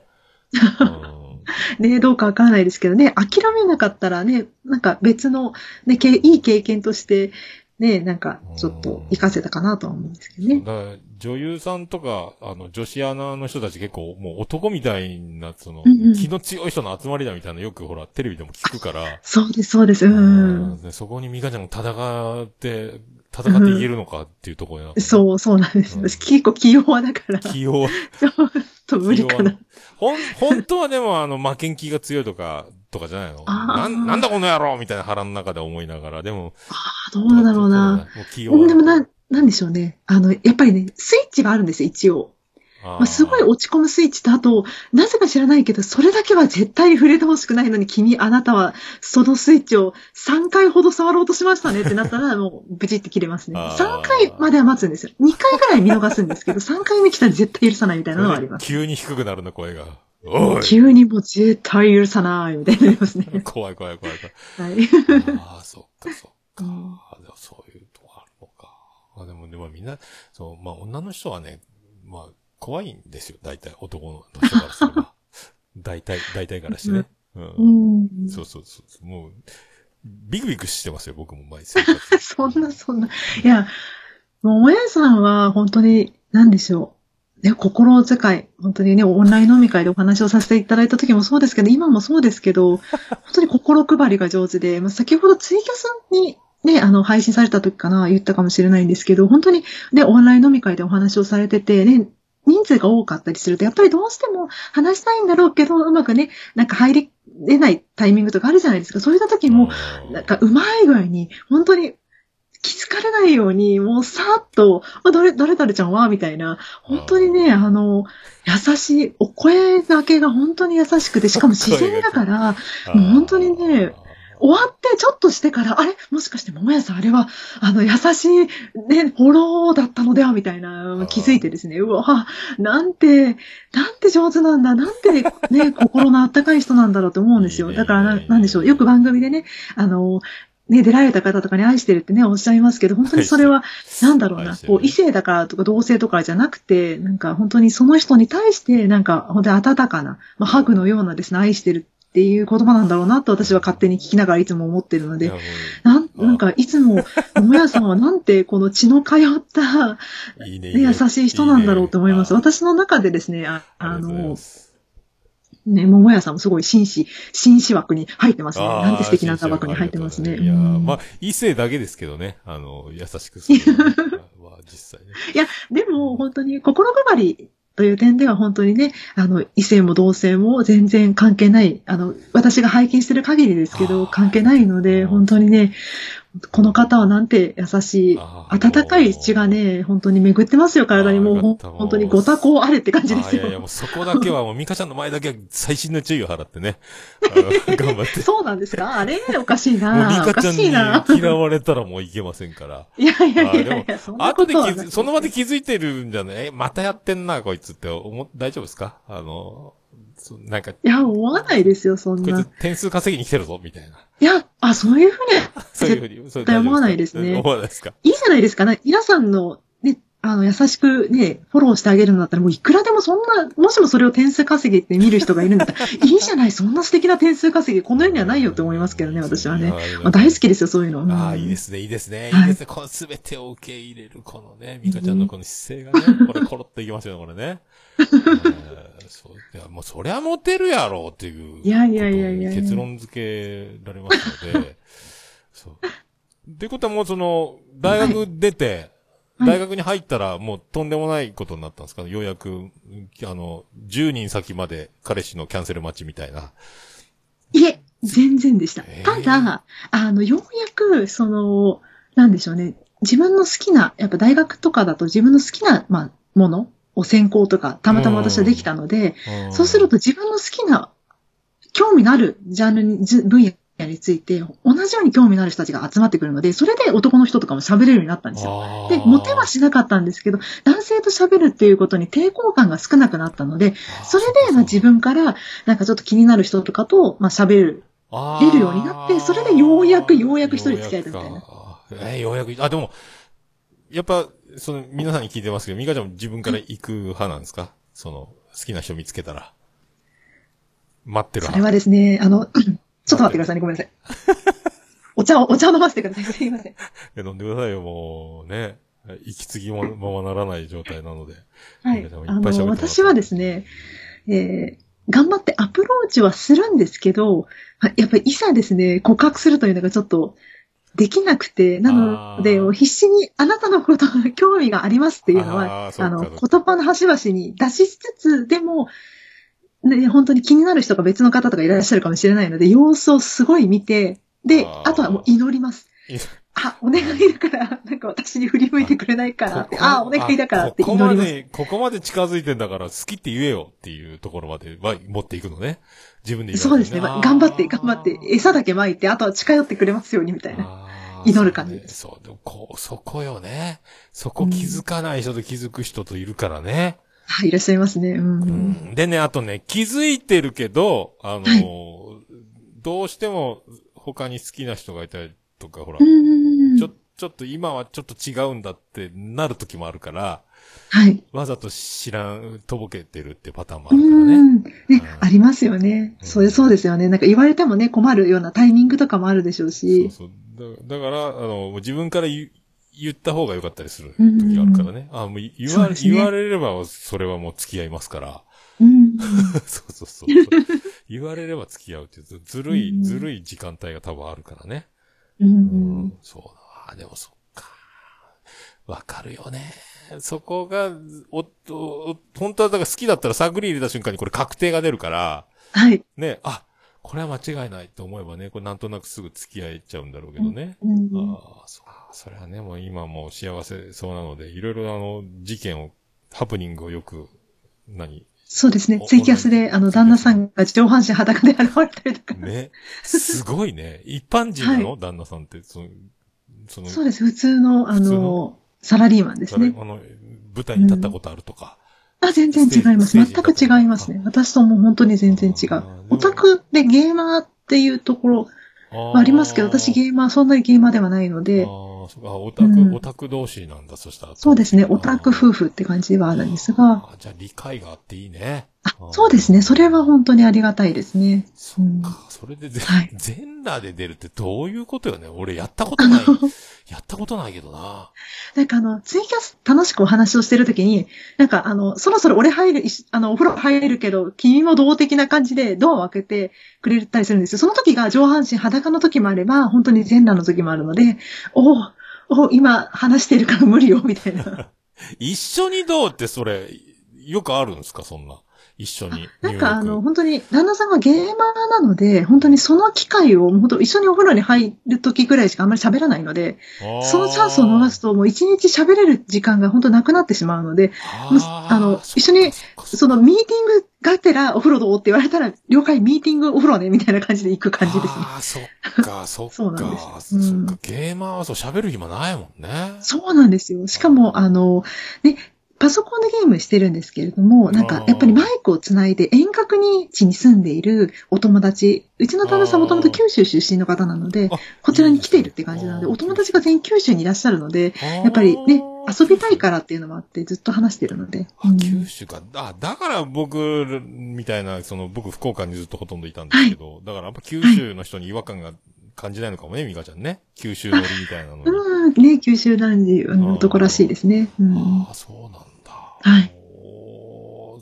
うん、ねどうかわからないですけどね、諦めなかったらね、なんか別の、ね、いい経験として、ね、なんか、ちょっと活かせたかなとは思うんですけどね。だから女優さんとか、あの、女子アナの人たち結構、もう男みたいな、その、うんうん、気の強い人の集まりだみたいなよくほら、テレビでも聞くから。そうです、そうです。うん。そこにミカちゃんが戦って、戦っていけるのかっていうところな、うん、そう、そうなんです。うん、結構器用だから。器用。ちょっと無理かな。ほん、本当はでもあの、負けん気が強いとか、とかじゃないの？なん、なんだこの野郎みたいな腹の中で思いながら、でも。ああ、どうだろうな。もう器用でもな、なんでしょうね。あの、やっぱりね、スイッチがあるんですよ、一応。まあ、すごい落ち込むスイッチと、あと、なぜか知らないけど、それだけは絶対に触れてほしくないのに、君、あなたは、そのスイッチを3回ほど触ろうとしましたねってなったら、もう、ブチって切れますね。3回までは待つんですよ。2回ぐらい見逃すんですけど、3回目来たら絶対許さないみたいなのはあります。急に低くなるの、声が。急にもう絶対許さないみたいになりますね。怖い怖い怖い怖い。はい。ああ、そっかそっか。うん、そういうとこあるのか。あでも、でもみんな、そう、まあ女の人はね、まあ、怖いんですよ、大体、男の人からすれば。大体、大体からしてね。うん。うん、そうそうそう。もう、ビクビクしてますよ、僕も毎生活。そんな、そんな。いや、もう、親さんは本当に、なんでしょう。ね、心遣い。本当にね、オンライン飲み会でお話をさせていただいた時もそうですけど、今もそうですけど、本当に心配りが上手で、まあ、先ほどツイキャスにね、あの、配信された時かな、言ったかもしれないんですけど、本当にね、オンライン飲み会でお話をされてて、ね、人数が多かったりすると、やっぱりどうしても話したいんだろうけど、うまくね、なんか入り出ないタイミングとかあるじゃないですか。そういった時も、なんかうまい具合に、本当に気づかれないように、もうさーっと、あ、どれ、誰々ちゃんはみたいな、本当にね、あの、優しい、お声だけが本当に優しくて、しかも自然だから、もう本当にね、終わってちょっとしてから、あれ？もしかして桃屋さんあれは、あの、優しい、ね、フォローだったのではみたいな、気づいてですね、うわ、なんて、なんて上手なんだ、なんてね、心のあったかい人なんだろうと思うんですよ。だからな、なんでしょう、よく番組でね、あの、ね、出られた方とかに愛してるってね、おっしゃいますけど、本当にそれは、なんだろうな、こう、異性だからとか同性とかじゃなくて、なんか本当にその人に対して、なんか、本当に温かな、まあ、ハグのようなですね、愛してるっていう言葉なんだろうなと私は勝手に聞きながらいつも思ってるので、なんなんかいつも、桃屋さんはなんてこの血の通ったいいね、優しい人なんだろうと思います。いいね、私の中でですね、ああの、ね、桃屋さんもすごい紳士、紳士枠に入ってますね。なんて素敵なタバコに入ってますね。いや、まあ、異性だけですけどね。あの、優しくするは実際ね。いや、でも本当に心配りという点では本当にね、あの、異性も同性も全然関係ない、あの、私が拝見してる限りですけど、関係ないので、本当にね、この方はなんて優しい、温かい血がね、本当に巡ってますよ、体にもう、本当にご多幸あれって感じですよ。いやいや、もうそこだけはもう、ミカちゃんの前だけは最新の注意を払ってね。頑張って。そうなんですか？あれおかしいなもうミカちゃんに嫌われたらもういけませんから。いやいやいやいや、そんな後で気づ、その場で気づいてるんじゃないえ、またやってんな、こいつって思、大丈夫ですか？あの、なんか。いや、思わないですよ、そんな。点数稼ぎに来てるぞ、みたいな。いや、あ、そういうふうに。そういうふうに。絶対思わないですね。思わないですか。いいじゃないですか。皆さんの、ね、あの、優しくね、フォローしてあげるんだったら、もういくらでもそんな、もしもそれを点数稼ぎって見る人がいるんだったら、いいじゃない、そんな素敵な点数稼ぎ、この世にはないよって思いますけどね、私はね。まあ、大好きですよ、そういうの。ああ、いいですね、いいですね。いいですね。このすべてを受け入れる、このね、ミカちゃんのこの姿勢がね、これコロッといきますよね、これね。そういや、もうそりゃモテるやろっていう。いやいやいやいや結論付けられますので。そう。ってことはもうその、大学出て、はい、大学に入ったらもうとんでもないことになったんですか、ようやく、あの、10人先まで彼氏のキャンセル待ちみたいな。いえ、全然でした。ただ、あの、ようやく、その、なんでしょうね。自分の好きな、やっぱ大学とかだと自分の好きな、まあ、ものを専攻とか、たまたま私はできたので、んそうすると自分の好きな、興味のあるジャンルに、じ分野について、同じように興味のある人たちが集まってくるので、それで男の人とかも喋れるようになったんですよ。で、モテはしなかったんですけど、男性と喋るっていうことに抵抗感が少なくなったので、それで、まあ、自分から、なんかちょっと気になる人とかと、まあ、喋る。出るようになってそれでようやくようやく一人付き合えたみたいな。えーようやく、あ、でも、やっぱ、その、皆さんに聞いてますけど、ミカちゃんも自分から行く派なんですか？その、好きな人見つけたら。待ってるそれはですね、あの、ちょっと待ってくださいね、ごめんなさい。お茶を、お茶を飲ませてください。すいません。え飲んでくださいよ、もうね。息継ぎもままならない状態なので。はいい。あいっぱい喋ってもらの、私はですね、えー、頑張ってアプローチはするんですけど、まやっぱりいざですね、告白するというのがちょっとできなくて、なので、必死にあなたのことが興味がありますっていうのは、あの、言葉の端々に出しつつ、でも、ね、本当に気になる人が別の方とかいらっしゃるかもしれないので、様子をすごい見て、であ、とはもう祈ります。い。あ、お願いだから、なんか私に振り向いてくれないからって、ここあ、お願いだからってここま祈ります。で、ここまで近づいてんだから好きって言えよっていうところまでは持っていくのね。自分で言われてそうですね。まあ頑張って、頑張って、餌だけ撒いて、あとは近寄ってくれますようにみたいな。祈る感じですそうねそう、でもこう、そこよね。そこ気づかない人と気づく人といるからね。はい、いらっしゃいますね。うん。うんでね、あとね、気づいてるけど、あのーはどうしても他に好きな人がいたりとか、ほら、うんちょ、ちょっと今はちょっと違うんだってなる時もあるから、はい。わざと知らん、とぼけてるってパターンもあうるからね。ん。ねうん、ありますよね。うんそうそうですよね。なんか言われてもね、困るようなタイミングとかもあるでしょうそうし。そう。だだから、あの、自分から言う言った方が良かったりする時があるからね。あもう言わ、ね言われれば、それはもう付き合いますから。うん。そうそうそう。言われれば付き合うっていう、ずるい、うんずるい時間帯が多分あるからね。う。うんん、そうだ。あでもそっか。わかるよね。そこが、お、お、本当はだから好きだったらサグリ入れた瞬間にこれ確定が出るから、はい。ね、あ、これは間違いないと思えばね、これなんとなくすぐ付き合えちゃうんだろうけどね。うん。ああ、そうあそれはね、もう今もう幸せそうなので、いろいろあの、事件を、ハプニングをよく、何？そうですねお。ツイキャスで、あの、旦那さんが上半身裸で現れたりとか。ね。すごいね。一般人なの、旦那さんって、その、その、そうです。普通の、あのの、サラリーマンですね。あの、舞台に立ったことあるとか？あ、全然違います。全く違いますね。私とも本当に全然違う。オタクでゲーマーっていうところあはありますけど、私ゲーマー、そんなにゲーマーではないのであ、ーそうか、オタク、うんオタク同士なんだ、そしたら。そうですね、オタク夫婦って感じではあるんですが、あーじゃあ理解があっていいね。あ、そうですね、それは本当にありがたいですね。そっか、それでぜ、はい全裸で出るってどういうことよね俺やったことない。やったことないけどな。なんかあの、ツイキャス楽しくお話をしてるときに、なんかあの、そろそろ俺入る、あの、お風呂入るけど、君も同的な感じでドアを開けてくれたりするんですよ。その時が上半身裸の時もあれば、本当に全裸の時もあるので、おおお今話してるから無理よ、みたいな。一緒にどうってそれ、よくあるんですかそんな。一緒に。なんかあの、本当に、旦那さんがゲーマーなので、本当にその機会を、本当一緒にお風呂に入る時ぐらいしかあんまり喋らないので、そのチャンスを逃すと、もう一日喋れる時間が本当なくなってしまうので、あーあの一緒にそのミーティングがてらお風呂どうって言われたら、了解、ミーティングお風呂ね、みたいな感じで行く感じですね。ああ、そっか、そっか。そうなんですようんか、ゲーマーはそう喋る暇ないもんね。そうなんですよ。しかも、あの、ね、パソコンでゲームしてるんですけれども、なんか、やっぱりマイクをつないで遠隔に地に住んでいるお友達、うちの旦那さんもともと九州出身の方なのであ、こちらに来ているって感じなので、いいお友達が全員九州にいらっしゃるので、ややっぱりね、遊びたいからっていうのもあって、ずっと話してるので。あうん、九州か。あ、だから僕みたいな、その、僕福岡にずっとほとんどいたんですけど、だからやっぱ九州の人に違和感が感じないのかもね、ミカちゃんね。九州乗りみたいなのに。うん、ね、九州男児の男らしいですね。うん。ああ、そうなんだ。はい。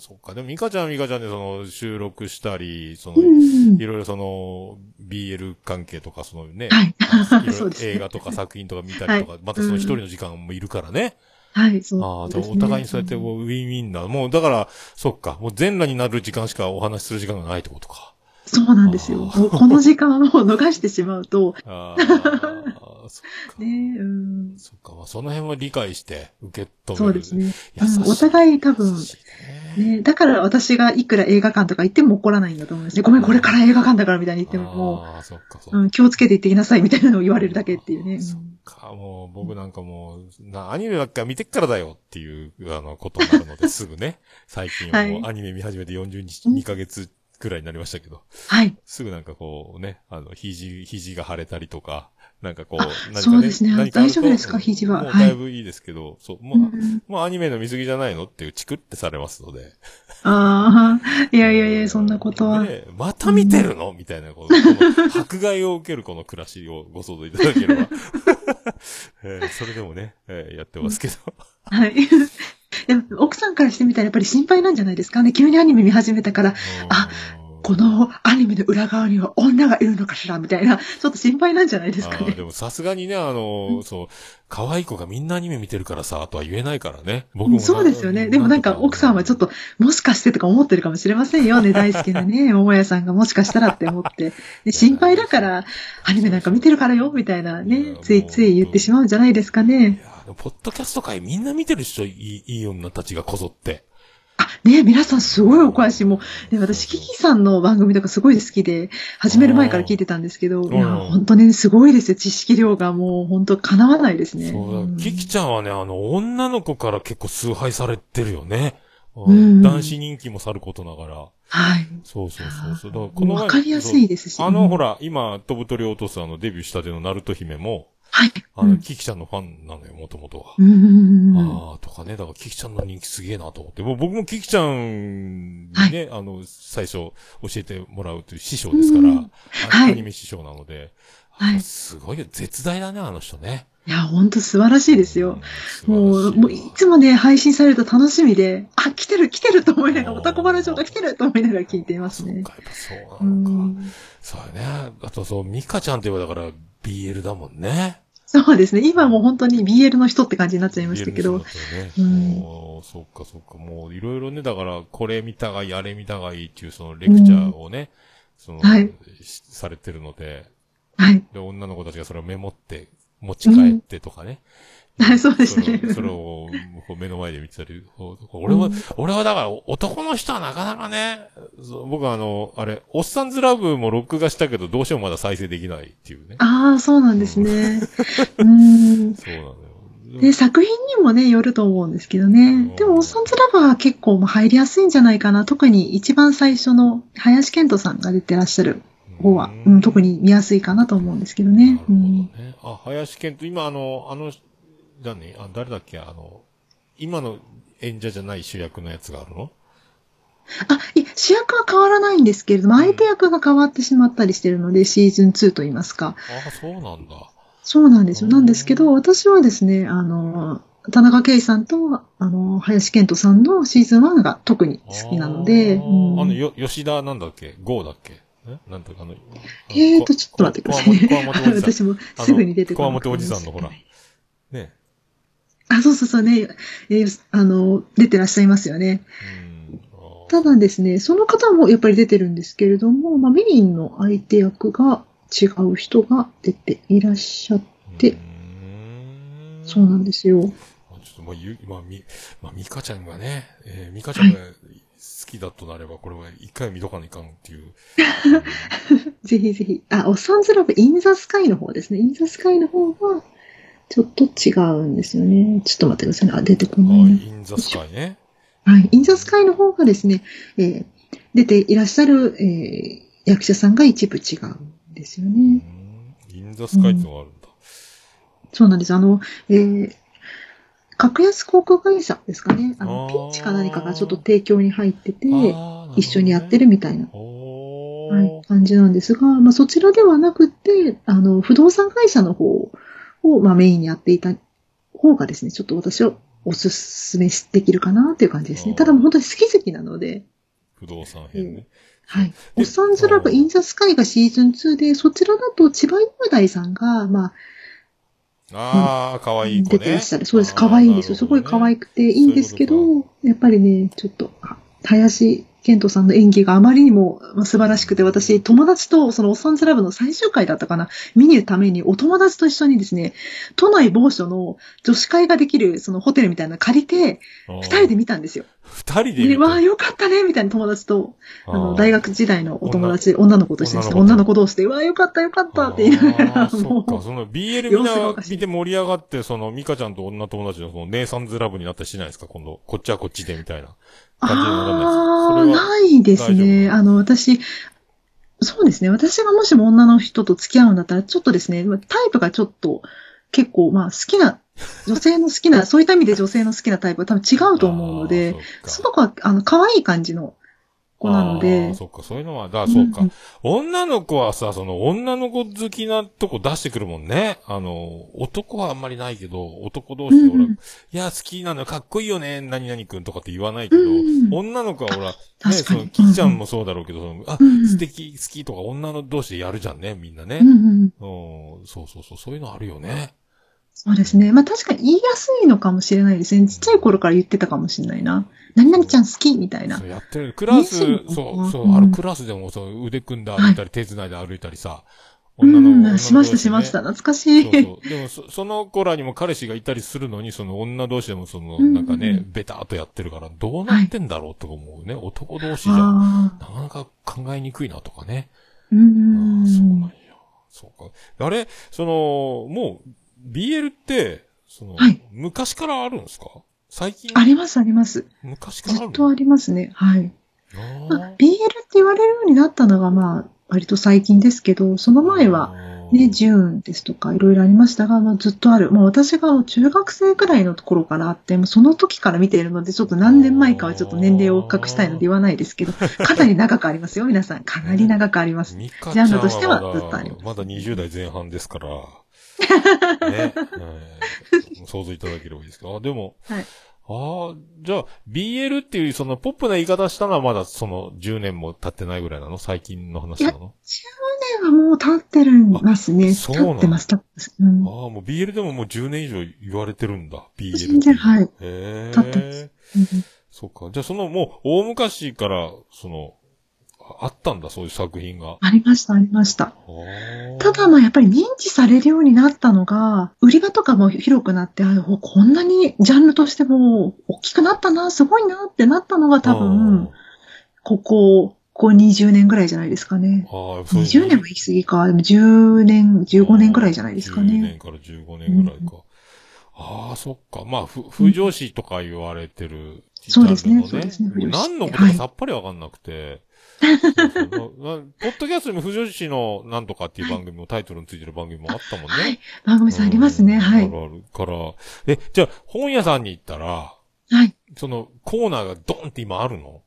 そっか。でも、ミカちゃんはミカちゃんで、その、収録したり、その、うんいろいろその、BL 関係とか、そのね、はい 映画とか作品とか見たりとか、はいまたその一人の時間もいるからね。はい、そああ、うです、ね。じゃあお互いにそうやってもうウィンウィンな。もうだから、そっか。もう全裸になる時間しかお話しする時間がないってことか。そうなんですよ。この時間を逃してしまうと、ああ、あ、そっか。ねうん。そっか。まあ、その辺は理解して受け止める。そうですね。優しい。うんお互い多分ね。ね、だから私がいくら映画館とか行っても怒らないんだと思うんですね。ごめん、これから映画館だからみたいに言っても、もああ、そっか、そっう、か。うん、気をつけて行ってきなさいみたいなのを言われるだけっていうね。うんそっか、もう、僕なんかもう、な、アニメばっか見てっからだよっていう、あの、ことになるので、すぐね。最近はもうはいアニメ見始めて40日、2ヶ月くらいになりましたけど、はい。すぐなんかこうね、あの、肘、肘が腫れたりとか、なんかこう、あ何かそうですね大丈夫ですか肘はもうはいだいぶいいですけど、そう、もう、うんもうアニメの見過ぎじゃないのっていうチクってされますので。ああ、いやいやいや、そんなことは。でまた見てるの？みたいなこと、この迫害を受けるこの暮らしをご想像いただければ。えーそれでもね、えーやってますけど。はい。でも奥さんからしてみたらやっぱり心配なんじゃないですかね。急にアニメ見始めたから、あこのアニメの裏側には女がいるのかしらみたいな、ちょっと心配なんじゃないですかねで。もさすがにね、あの、そう、可愛い子がみんなアニメ見てるからさ、とは言えないからね。僕もなそうですよね。でもなんか奥さんはちょっと、もしかしてとか思ってるかもしれませんよね。大好きなね、桃屋さんがもしかしたらって思って。で心配だから、アニメなんか見てるからよ、みたいないやね、ついつい言ってしまうんじゃないですかいね。や、でもポッドキャスト界みんな見てる人いい、いい女たちがこぞって。あ、ね皆さんすごいお詳しい。もう、ね、私、キキさんの番組とかすごい好きで、始める前から聞いてたんですけど、いや、うん本当にすごいですよ。知識量がもう本当叶わないですね。そううんだ、キキちゃんはね、あの、女の子から結構崇拝されてるよね。うん男子人気もさることながら。はい。そうそうそうそう。だからもうわかりやすいですし。あの、うんほ。ら、今、飛ぶ鳥を落とすあの、デビューしたてのナルト姫も、はい。あの、うんキキちゃんのファンなのよ、もともとは。ああ、とかね、だからキキちゃんの人気すげえなと思って。もう僕もキキちゃんにね、あの、最初教えてもらうという師匠ですから、アニメ師匠なので、はいあすごいよ、絶大だね、あの人ね。いや、本当素晴らしいですよ。うん。もう、もういつもね、配信されると楽しみで、あ、来てる来てると思いながら、あーおたこばラジオが来てると思いながら聞いていますね。そうか、やっぱそううなのか。んそうやね。あとそう、ミカちゃんって言えばだから BL だもんね。そうですね。今もう本当に BL の人って感じになっちゃいましたけどね。うんもうそっかそっか。もういろいろね、だから、これ見たがいい、あれ見たがいいっていうそのレクチャーをね、その、はいしされてるので、はい。で、女の子たちがそれをメモって、持ち帰ってとかね。はい そうですねそれを目の前で見てたり、俺は、うん俺はだから男の人はなかなかね、僕はあの、あれ、おっさんずラブも録画したけどどうしてもまだ再生できないっていうね。ああ、そうなんですね。うん。そうなのよ。で、作品にもね、よると思うんですけどね。でも、おっさんずラバーは結構もう入りやすいんじゃないかな。特に一番最初の林健人さんが出てらっしゃる方は、うん、特に見やすいかなと思うんですけどね。なるほどうん。ね。あ、林健と、今あの、あの、だね、あ、誰だっけ、あの、今の演者じゃない主役のやつがあるの？あ、いや主役は変わらないんですけれども、相手役が変わってしまったりしてるので、シーズン2と言いますか。あ、そうなんだ。そうなんですよ。うんなんですけど、私はですね、あの、田中圭さんと、あの、林健人さんのシーズン1が特に好きなので、あの、よ、吉田なんだっけ？ゴーだっけ？え？なんとかあの、えーと、ちょっと待ってくださいね。私もすぐに出てこ小山ない。手おじさんのほら。ね。あ、そうそうそうね。えーあの、出てらっしゃいますよね。ただですね、その方もやっぱり出てるんですけれども、まあ、メインの相手役が違う人が出ていらっしゃって、そうなんですよ。ちょっとまあ、ゆ、まあ、み、まあ、ミカちゃんがね、えー、ミカちゃんが好きだとなれば、これは一回見とかないかんっていう。ぜひぜひ。あ、おっさんずラブ in the sky の方ですね。 in the sky の方は、ちょっと違うんですよね。ちょっと待ってくださいね。あ、出てこあないな。インザスカイね。はい。 in the sky の方がですね、えー出ていらっしゃる、えー役者さんが一部違うんですようね。ん in the sky ってのがあるんだ。そうなんです。あの、えー格安航空会社ですかね。あの、あーピンチか何かがちょっと提供に入ってて、ね一緒にやってるみたいな、おはいー。感じなんですが、まあ、そちらではなくて、あの、不動産会社の方を、まあ、メインにやっていた方がですね、ちょっと私はおすすめできるかなっていう感じですね。ただもう本当に好き好きなので、不動産編ね。はい。でおっさんずラブインザスカイがシーズン2で、そちらだと千葉雄大さんが、まああ、かわあ、いい子ね。出てらっしゃる。そうです。可愛いんですよ。すごい可愛く。くていいんですけど、やっぱりね、ちょっと、あ林ケントさんの演技があまりにもまあ素晴らしくて、私、友達とそのおっさんずラブの最終回だったかな、見に行くためにお友達と一緒にですね、都内某所の女子会ができるそのホテルみたいなの借りて、二人で見たんですよ。二人で見わあ、よかったねみたいな友達と、あの、大学学時代のお友達、女の子と一緒にして、女の子同士で、うわあ、よかったよかったって言いながら、そっか、もその BL みんな見て盛り上がって、そのミカちゃんと女友達のその姉さんズラブになったりしないですか？今度、こっちはこっちでみたいなああ、ないですね。あの、私、そうですね。私がもしも女の人と付き合うんだったら、ちょっとですね、タイプがちょっと、結構、まあ、好きな、女性の好きな、そういった意味で女性の好きなタイプは多分違うと思うので、その子は、あの、可愛い感じの子なのあでー、そっか、そういうのは、だ、そうか、うん女の子はさ、その女の子好きなとこ出してくるもんね。あの、男はあんまりないけど、男同士で俺、うん。いや、好きなのよかっこいいよね、何々くんとかって言わないけど、うん女の子はほら、ね、その、キキちゃんもそうだろうけど、そのあ、うん素敵、好きとか女の同士でやるじゃんね、みんなね。う。んうん。うん、そうそうそう、そういうのあるよね。そうですね。まあ確かに言いやすいのかもしれないですね。ちっちゃい頃から言ってたかもしれないな。何々ちゃん好きみたいなそ。うやってる。クラスそう、そう、うんあるクラスでも、そう、腕組んで歩いたり、手繋いで歩いたりさ、うん、女のしましたしまし。た。懐かしい。そうそう。でもそ、その子らにも彼氏がいたりするのに、その女同士でも、その、うんなんかね、ベターっとやってるから、どうなってんだろうとか思うね。男同士じゃ、な。かなか考えにくいなとかね。うーん。そうなんや。そうか。あれ、その、もう、BL って、その、はい昔からあるんですか？最近？ありますあります。昔からずっとありますね。はい。あまあ BL って言われるようになったのが、まあ、割と最近ですけど、その前は、ね、ジューンですとかいろいろありましたが、まあ、ずっとある。もう私が中学生くらいの頃からあって、もうその時から見ているので、ちょっと何年前かはちょっと年齢を隠したいので言わないですけど、かなり長くありますよ、皆さん。かなり長くあります。ジャンルとしてはずっとありますまだ20代前半ですから。ね、えー想像いただければいいですけど。あ、でも、はいああ、じゃあ、BL っていうそのポップな言い方したのはまだその10年も経ってないぐらいなの？最近の話なの？10年はもう経ってるんますね。あそうなの？経ってます、経ってます。うんああ、もう BL でももう10年以上言われてるんだ。BL って。全然、はい。へえ。経ってますうんそうか。じゃあそのもう大昔から、その、ああったんだ、そういう作品が。ありました、ありました。ただまあやっぱり認知されるようになったのが、売り場とかも広くなって、あこんなにジャンルとしても大きくなったな、すごいなってなったのが多分、ここ、ここ20年ぐらいじゃないですかね。あー、あーそういう20年は行き過ぎか。でも10年、15年ぐらいじゃないですか10ね。年から15年ぐらいか。ああ、そっか。まあ、ふ、不女子とか言われてる、そうですねそうですね何のことかさっぱりわかんなくて。そうそうななポッドキャストにも不女子のなんとかっていう番組もタイトルについてる番組もあったもんね。はい。番組さんありますね。はい。うんあるあるから。え、じゃあ、本屋さんに行ったら、はい。そのコーナーがドンって今あるの？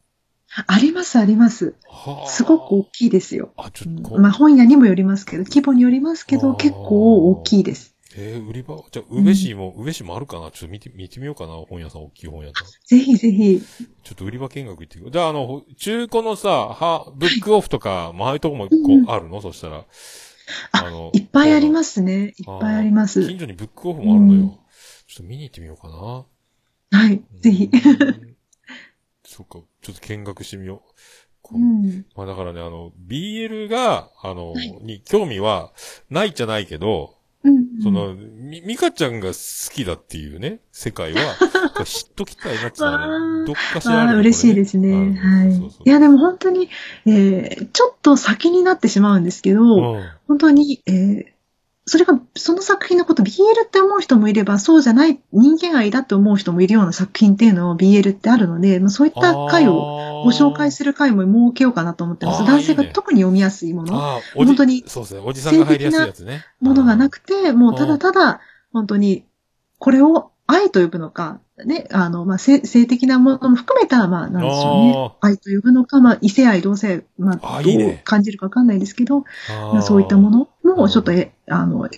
あります、あります。はあすごく大きいですよ。あ、ちょっとまあ本屋にもよりますけど、規模によりますけど、結構大きいです。えー売り場、じゃあ、宇部市も、宇部市もあるかな？ちょっと見て、見てみようかな本屋さん、大きい本屋さん。ぜひぜひ。ちょっと売り場見学行ってくる。じゃあ、あの、中古のさ、は、ブックオフとか、まあああいうとこもこうんうあるの？そしたら。あのいっぱいありますね。いっぱいあります。近所にブックオフもあるのよ。うんちょっと見に行ってみようかな。はい。ぜひ。うん。そっか、ちょっと見学してみよう。こううん。まあだからね、あの、BL が、あの、はいに興味はないじゃないけど、うん。その、み、ミカちゃんが好きだっていうね、世界は、知っときたいなっていうどっかしらあああ、るよ嬉しいですね。うん。はい。そうそう。いや、でも本当に、えー、ちょっと先になってしまうんですけど、うん。本当に、えー、それが、その作品のこと BL って思う人もいれば、そうじゃない人間愛だって思う人もいるような作品っていうのを BL ってあるので、まあ、そういった回をご紹介する回も設けようかなと思ってます。男性がいいね特に読みやすいもの、ああ、おじ本当にそうですね。おじさんが入りやすいやつね。ものがなくくて、もうただただ、本当に、これを愛と呼ぶのか、ね、あの、まあ、性性的なものも含めた、まあ、なんでしょうね。愛と呼ぶのか、まあ、異性愛、同性、まあ、どあいいねう感じるかわかんないですけど、まあ、そういったものもちょっと、え、あの、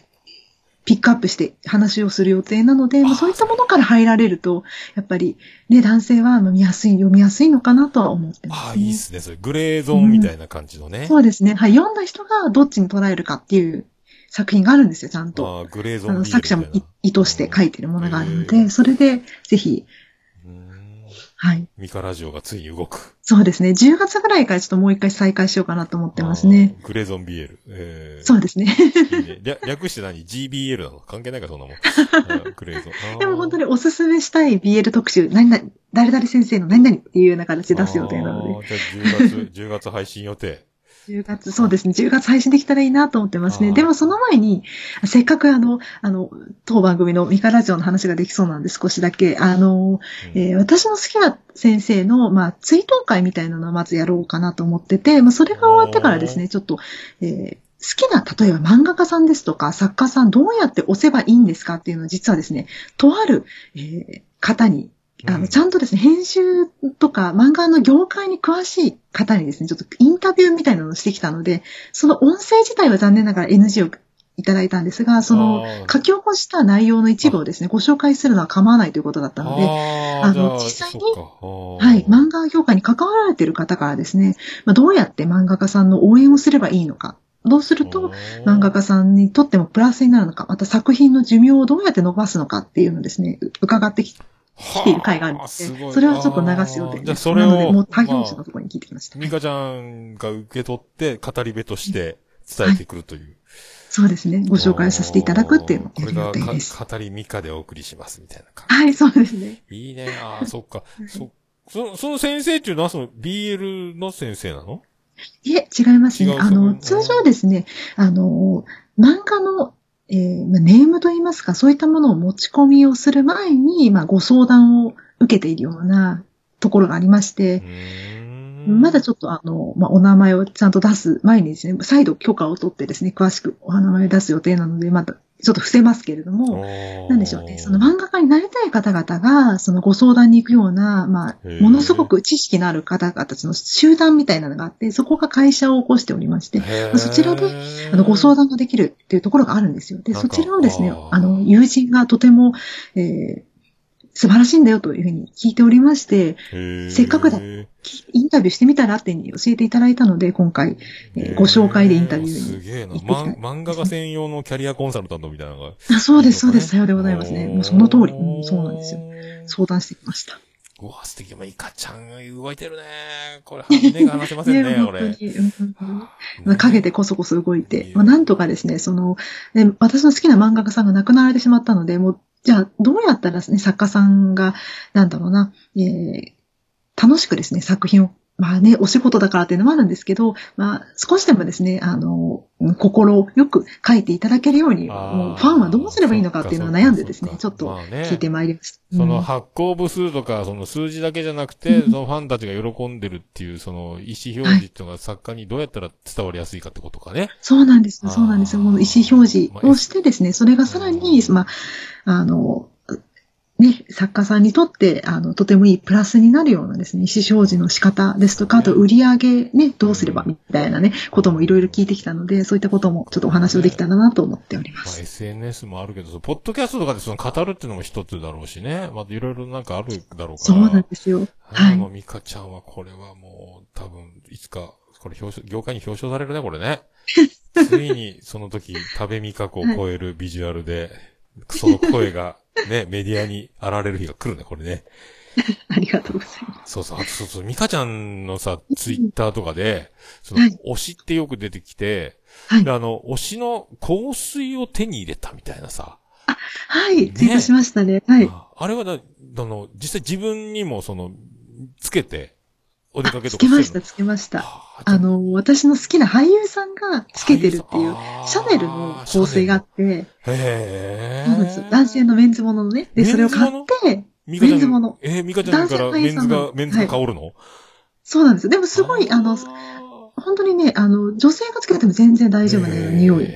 ピックアップして話をする予定なので、まあ、そういったものから入られると、やっぱりね、男性はまあ見やすい、読みやすいのかなとは思ってます、ああ、ね。いいっすね。それ、グレーゾーンみたいな感じのね。そうですね。はい。読んだ人がどっちに捉えるかっていう作品があるんですよ、ちゃんと。ああ、グレーゾーン作者もい意図して書いてるものがあるのへで、それで、ぜひ、はい。ミカラジオがついに動く。そうですね。10月ぐらいからちょっともう一回再開しようかなと思ってますね。グレゾン BL。えー、そうですね。いいね略略して何 ?GBL なの？関係ないか、そんなもん。あグレゾン。でも本当におすすめしたい BL 特集、何々、誰々先生の何々っていうような形で出す予定なので、じゃあ10月、10月配信予定。10月、そうですね、10月配信できたらいいなと思ってますね。でもその前に、せっかくあの、あの、当番組のミカラジオの話ができそうなんで少しだけ、あの、うん。えー私の好きな先生の、まあ、追悼会みたいなのをまずやろうかなと思ってて、まあ、それが終わってからですね、ちょっと、えー好きな、例えば漫画家さんですとか、作家さんどうやって押せばいいんですかっていうのを実はですね、とある、えー方に、あの、うんちゃんとですね、編集とか漫画の業界に詳しい方にですね、ちょっとインタビューみたいなのをしてきたので、その音声自体は残念ながら NG をいただいたんですが、その書き起こした内容の一部をですね、ご紹介するのは構わないということだったので、あの実際にはい、漫画業界に関わられている方からですね、まあ、どうやって漫画家さんの応援をすればいいのか、どうすると漫画家さんにとってもプラスになるのか、また作品の寿命をどうやって伸ばすのかっていうのをですね、伺ってきている回があるので、はあすごいそれはちょっと流す予定あーじゃそれをなので、もう他業まあ種のところに聞いてきました。ミカちゃんが受け取って、語り部として伝えてくるという。そうですね、ご紹介させていただくっていうのをやる予これが定です。か語りミカでお送りしますみたいな感はい、そうですね。じ。いいね。ああ、そっか。そ、その、その先生っていうのはその BL の先生なの？いえ、違いますね。あの、通常ですね、あの、漫画の、えーまあ、ネームといいますか、そういったものを持ち込みをする前に、まあ、ご相談を受けているようなところがありまして、まだちょっとあの、まあ、お名前をちゃんと出す前にですね、再度許可を取ってですね、詳しくお名前を出す予定なので、またちょっと伏せますけれども、なんでしょうね。その漫画家になりたい方々が、そのご相談に行くような、まあものすごく知識のある方々たちの集団みたいなのがあって、そこが会社を起こしておりまして、まあそちらであの、ご相談ができるっていうところがあるんですよ。で、そちらをですねあの、友人がとても、えー素晴らしいんだよというふうに聞いておりまして、せっかくだきインタビューしてみたらって教えていただいたので、今回、えーご紹介でインタビューにすげえな。まん漫画家専用のキャリアコンサルタントみたいなのが。あそうです、そうです、さようでございますね。もうその通り、うんそうなんですよ。。相談してきました。うわ、素敵。まあ、イカちゃん動いてるね。これ、目が離せませんね、これ。本当にうんうんうんね影でこそこそ動いて、まあ、なんとかですね、その、ね、私の好きな漫画家さんが亡くなられてしまったので、もう、じゃあ、どうやったらですね、作家さんが、なんだろうな、えー楽しくですね、作品を、まあね、お仕事だからっていうのもあるんですけど、まあ、少しでもですね、あの、心よく書いていただけるように、もうファンはどうすればいいのかっていうのを悩んでですね、ちょっと聞いてまいりました。そのうん発行部数とか、その数字だけじゃなくて、そのファンたちが喜んでるっていう、その意思表示っていうのが作家にどうやったら伝わりやすいかってことかね。そうなんですそうなんです。よ。この意思表示をしてですね、それがさらに、まあ、あの、ね、作家さんにとって、あの、とてもいいプラスになるようなですね、意思表示の仕方ですとか、あと売り上げね、どうすればみたいなね、こともいろいろ聞いてきたので、そういったこともちょっとお話をできたらなと思っておりままあ、す。SNS もあるけど、ポッドキャストとかでその語るっていうのも一つだろうしね。またいろいろなんかあるだろうから。そうなんですよ。はい。あの、ミカちゃんはこれはもう、多分、いつか、これ表彰、業界に表彰されるね、これね。ついに、その時、食べ味覚を超えるビジュアルで、その声が、ね、メディアに現れる日が来るね、これね。ありがとうございます。そうそう、あとそうそう、ミカちゃんのさ、ツイッターとかで、そのはい、推しってよく出てきて、はいで、。あの、推しの香水を手に入れたみたいなさ。はい。ツイートしましたね。はい。ああれはだ、あの、実際自分にもその、つけて、お出かけつとかしてるのけました、つけました。ああの、私の好きな俳優さんがつけてるっていう、シャネルの香水があって、へえ。そうなんですよ。男性のメンズもののね。で、それを買って、メンズものえー、ミカちゃんからメンズがメンズが香るの、そうなんですよ。でもすごい、あの、本当にね、あの、女性がつけても全然大丈夫なような匂い。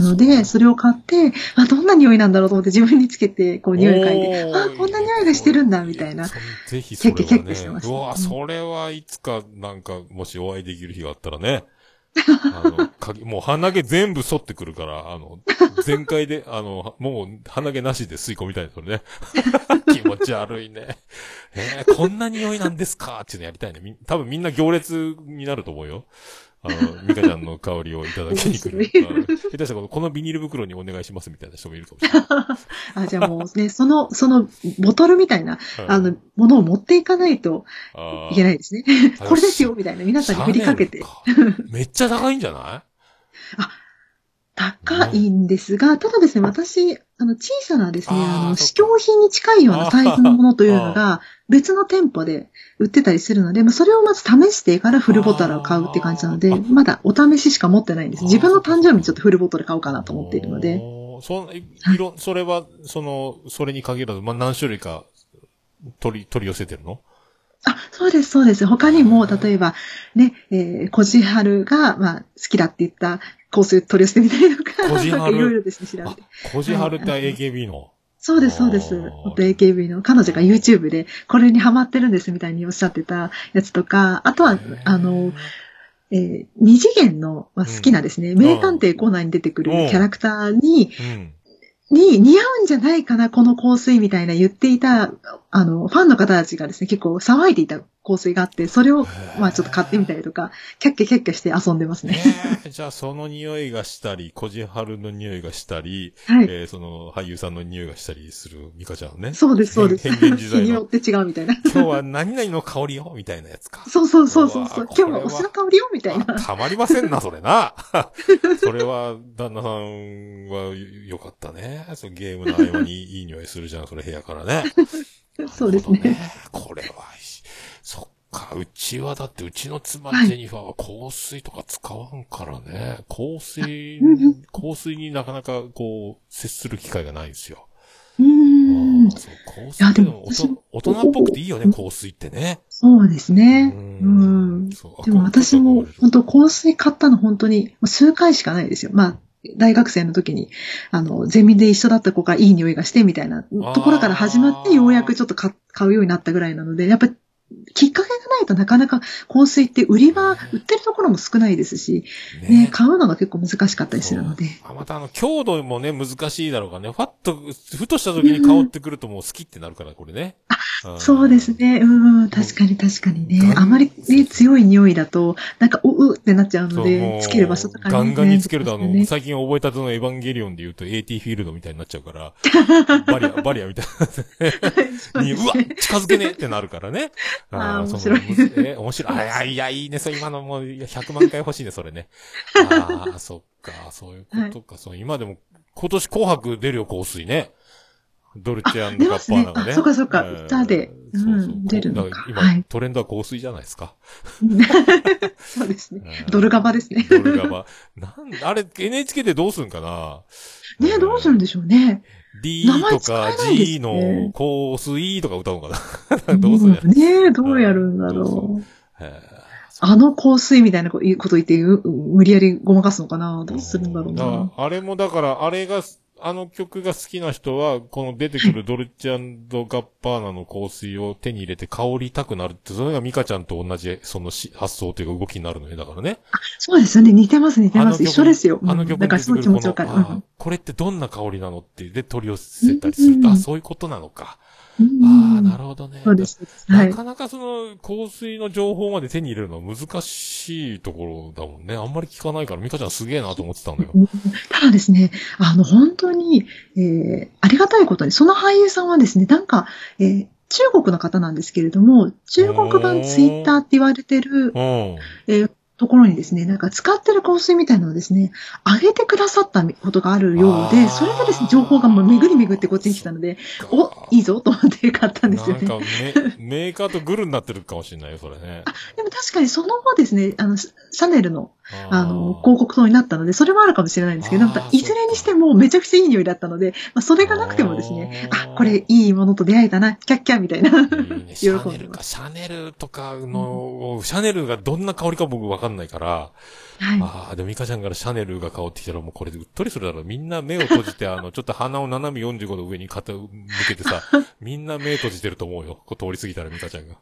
なので、それを買って、あ、どんな匂いなんだろうと思って自分につけて、こう匂い嗅いで、あ、こんな匂いがしてるんだ、みたいな。そぜひそれはね。キャッキャしてましたうわ、うんそれはいつか、なんか、もしお会いできる日があったらね。あの、かもう鼻毛全部剃ってくるから、あの、全開で、あの、もう鼻毛なしで吸い込みたいですよね。気持ち悪いね。えーこんな匂いなんですか？っていうのやりたいね。み多分みんな行列になると思うよ。あの、ミカちゃんの香りをいただきに来る。下手したらこのビニール袋にお願いしますみたいな人もいるかもしれない。あ、じゃあもうね、その、その、ボトルみたいな、うんあの、ものを持っていかないといけないですね。あこれですよ、みたいな。皆さんに振りかけて。めっちゃ高いんじゃない？高いんですが、ただですね、私、あの、小さなですね、あの、試供品に近いようなサイズのものというのが、別の店舗で売ってたりするので、まあ、それをまず試してからフルボトルを買うって感じなのでまだお試ししか持ってないんです。自分の誕生日にちょっとフルボトル買おうかなと思っているので。そんいいろ、それは、その、それに限らず、まあ、何種類か取り、取り寄せてるの？あ、そうです、そうです。他にも、例えば、ね、えー、コジハルが、まあ、好きだって言った香水取り寄せてみたりとか、いろいろですね、調べあて。、コジハルって AKB の？そうです、そうです。元 AKB の彼女が YouTube でこれにハマってるんですみたいにおっしゃってたやつとか、あとは、あの、えー二次元の、まあ、好きなですね、ん。名探偵コーナーに出てくるうん。キャラクターに、うん。に似合うんじゃないかな、この香水みたいな言っていた、あの、ファンの方たちがですね、結構騒いでいた香水があって、それを、まあちょっと買ってみたりとか、キャッキャキャッキャして遊んでますね。えーじゃあその匂いがしたり、コジハルの匂いがしたり、はい。えーその俳優さんの匂いがしたりするミカちゃんね。そうです、そうです。変変幻自在の 日によって違うみたいな。今日は何々の香りよみたいなやつか。そうそうそうそうそう。今日はお酢の香りよみたいな。あたまりませんな、それな。それは、旦那さんはよかったね。そのゲームの合間にいい匂いするじゃん、それ部屋からね。そうですね。ほどこれは、か、うちはだってうちの妻はいジェニファーは香水とか使わんからね。香水香水になかなかこう、接する機会がないんですよ。うーんそう香水でもいやでも大人大人っぽくていいよね、香水ってね。そうですね。ううんでも私も本当香水買ったの本当に数回しかないですよ。まあ、大学生の時に、あの、ゼミで一緒だった子がいい匂いがしてみたいなところから始まって、ようやくちょっと買買うようになったぐらいなので、やっぱりきっかけがないとなかなか香水って売り場、売ってるところも少ないですし、ね、買うのが結構難しかったりするので。あまたあの、強度もね、難しいだろうからね。ファッと、ふとした時に香ってくるともう好きってなるから、これね。んそうです。ね。うん、確かに確かにね。あまりね、強い匂いだと、なんか、う、うってなっちゃうので、うつける場所とかガンガンにつけると、あの、ね最近覚えたてのエヴァンゲリオンで言うと AT フィールドみたいになっちゃうから、バリア、バリアみたいな に、うわ近づけねえってなるからね。あーその面白いえ、面白い。あいや、いや、いいね。そう、今のもう、いや100万回欲しいね、それね。ああ、そっか、そういうことか。そう、今でも、今年紅白出るよ、香水ね。ドルチェアンドガッバーナがね。ねあそっかそっかえー歌でうんそうそう出るのか今、はいトレンドは香水じゃないですか。そうですね。うんドルガバですね。ドルガバ。なん、あれ、NHK でどうすんかなねどうするんでしょうね。D とか G ね。の香水とか歌うのかな？どうする？ねどうやるんだろう。あの香水みたいなこと言ってう無理やりごまかすのかな？どうするんだろうな。あれもだから、あれが、あの曲が好きな人は、この出てくるドルチェガッパーナの香水を手に入れて香りたくなるって、それがミカちゃんと同じ、そのし発想というか動きになるのよ。だからね。そうですよね。似てます、似てます。一緒ですよ。あの曲だからすごい気持ちわかる。このあこれってどんな香りなのって、で取り寄せたりすると、うんあ、そういうことなのか。うんああ、なるほどね。そうです。は。ないかなかその香水の情報まで手に入れるのは難しいところだもんね。あんまり聞かないから、ミカちゃんすげえなと思ってたんだよ。ただですね、あの、本当に、えー、ありがたいことに、その俳優さんはですね、なんか、えー、中国の方なんですけれども、中国版ツイッターって言われてる、うん。えーところにですね、なんか使ってる香水みたいなのをですね、上げてくださったことがあるようで、それでですね、情報がもう巡り巡ってこっちに来たので、お、いいぞと思って買ったんですよね。なんかメ、メーカーとグルになってるかもしれないよ、それね。でも確かにその後ですね、あの、シャネルの、あの、広告塔になったので、それもあるかもしれないんですけど、いずれにしてもめちゃくちゃいい匂いだったので、まあ、それがなくてもですね、あこれいいものと出会えたな、キャッキャみたいな。いいね。シャネルか、シャネルとかの、シャネルがどんな香りか僕わかんないから、はい。ああ、でもミカちゃんからシャネルが香ってきたらもうこれでうっとりするだろう。みんな目を閉じて、あの、ちょっと鼻を斜め45度上に肩向けてさ、みんな目閉じてると思うよ。こう通り過ぎたらミカちゃんが。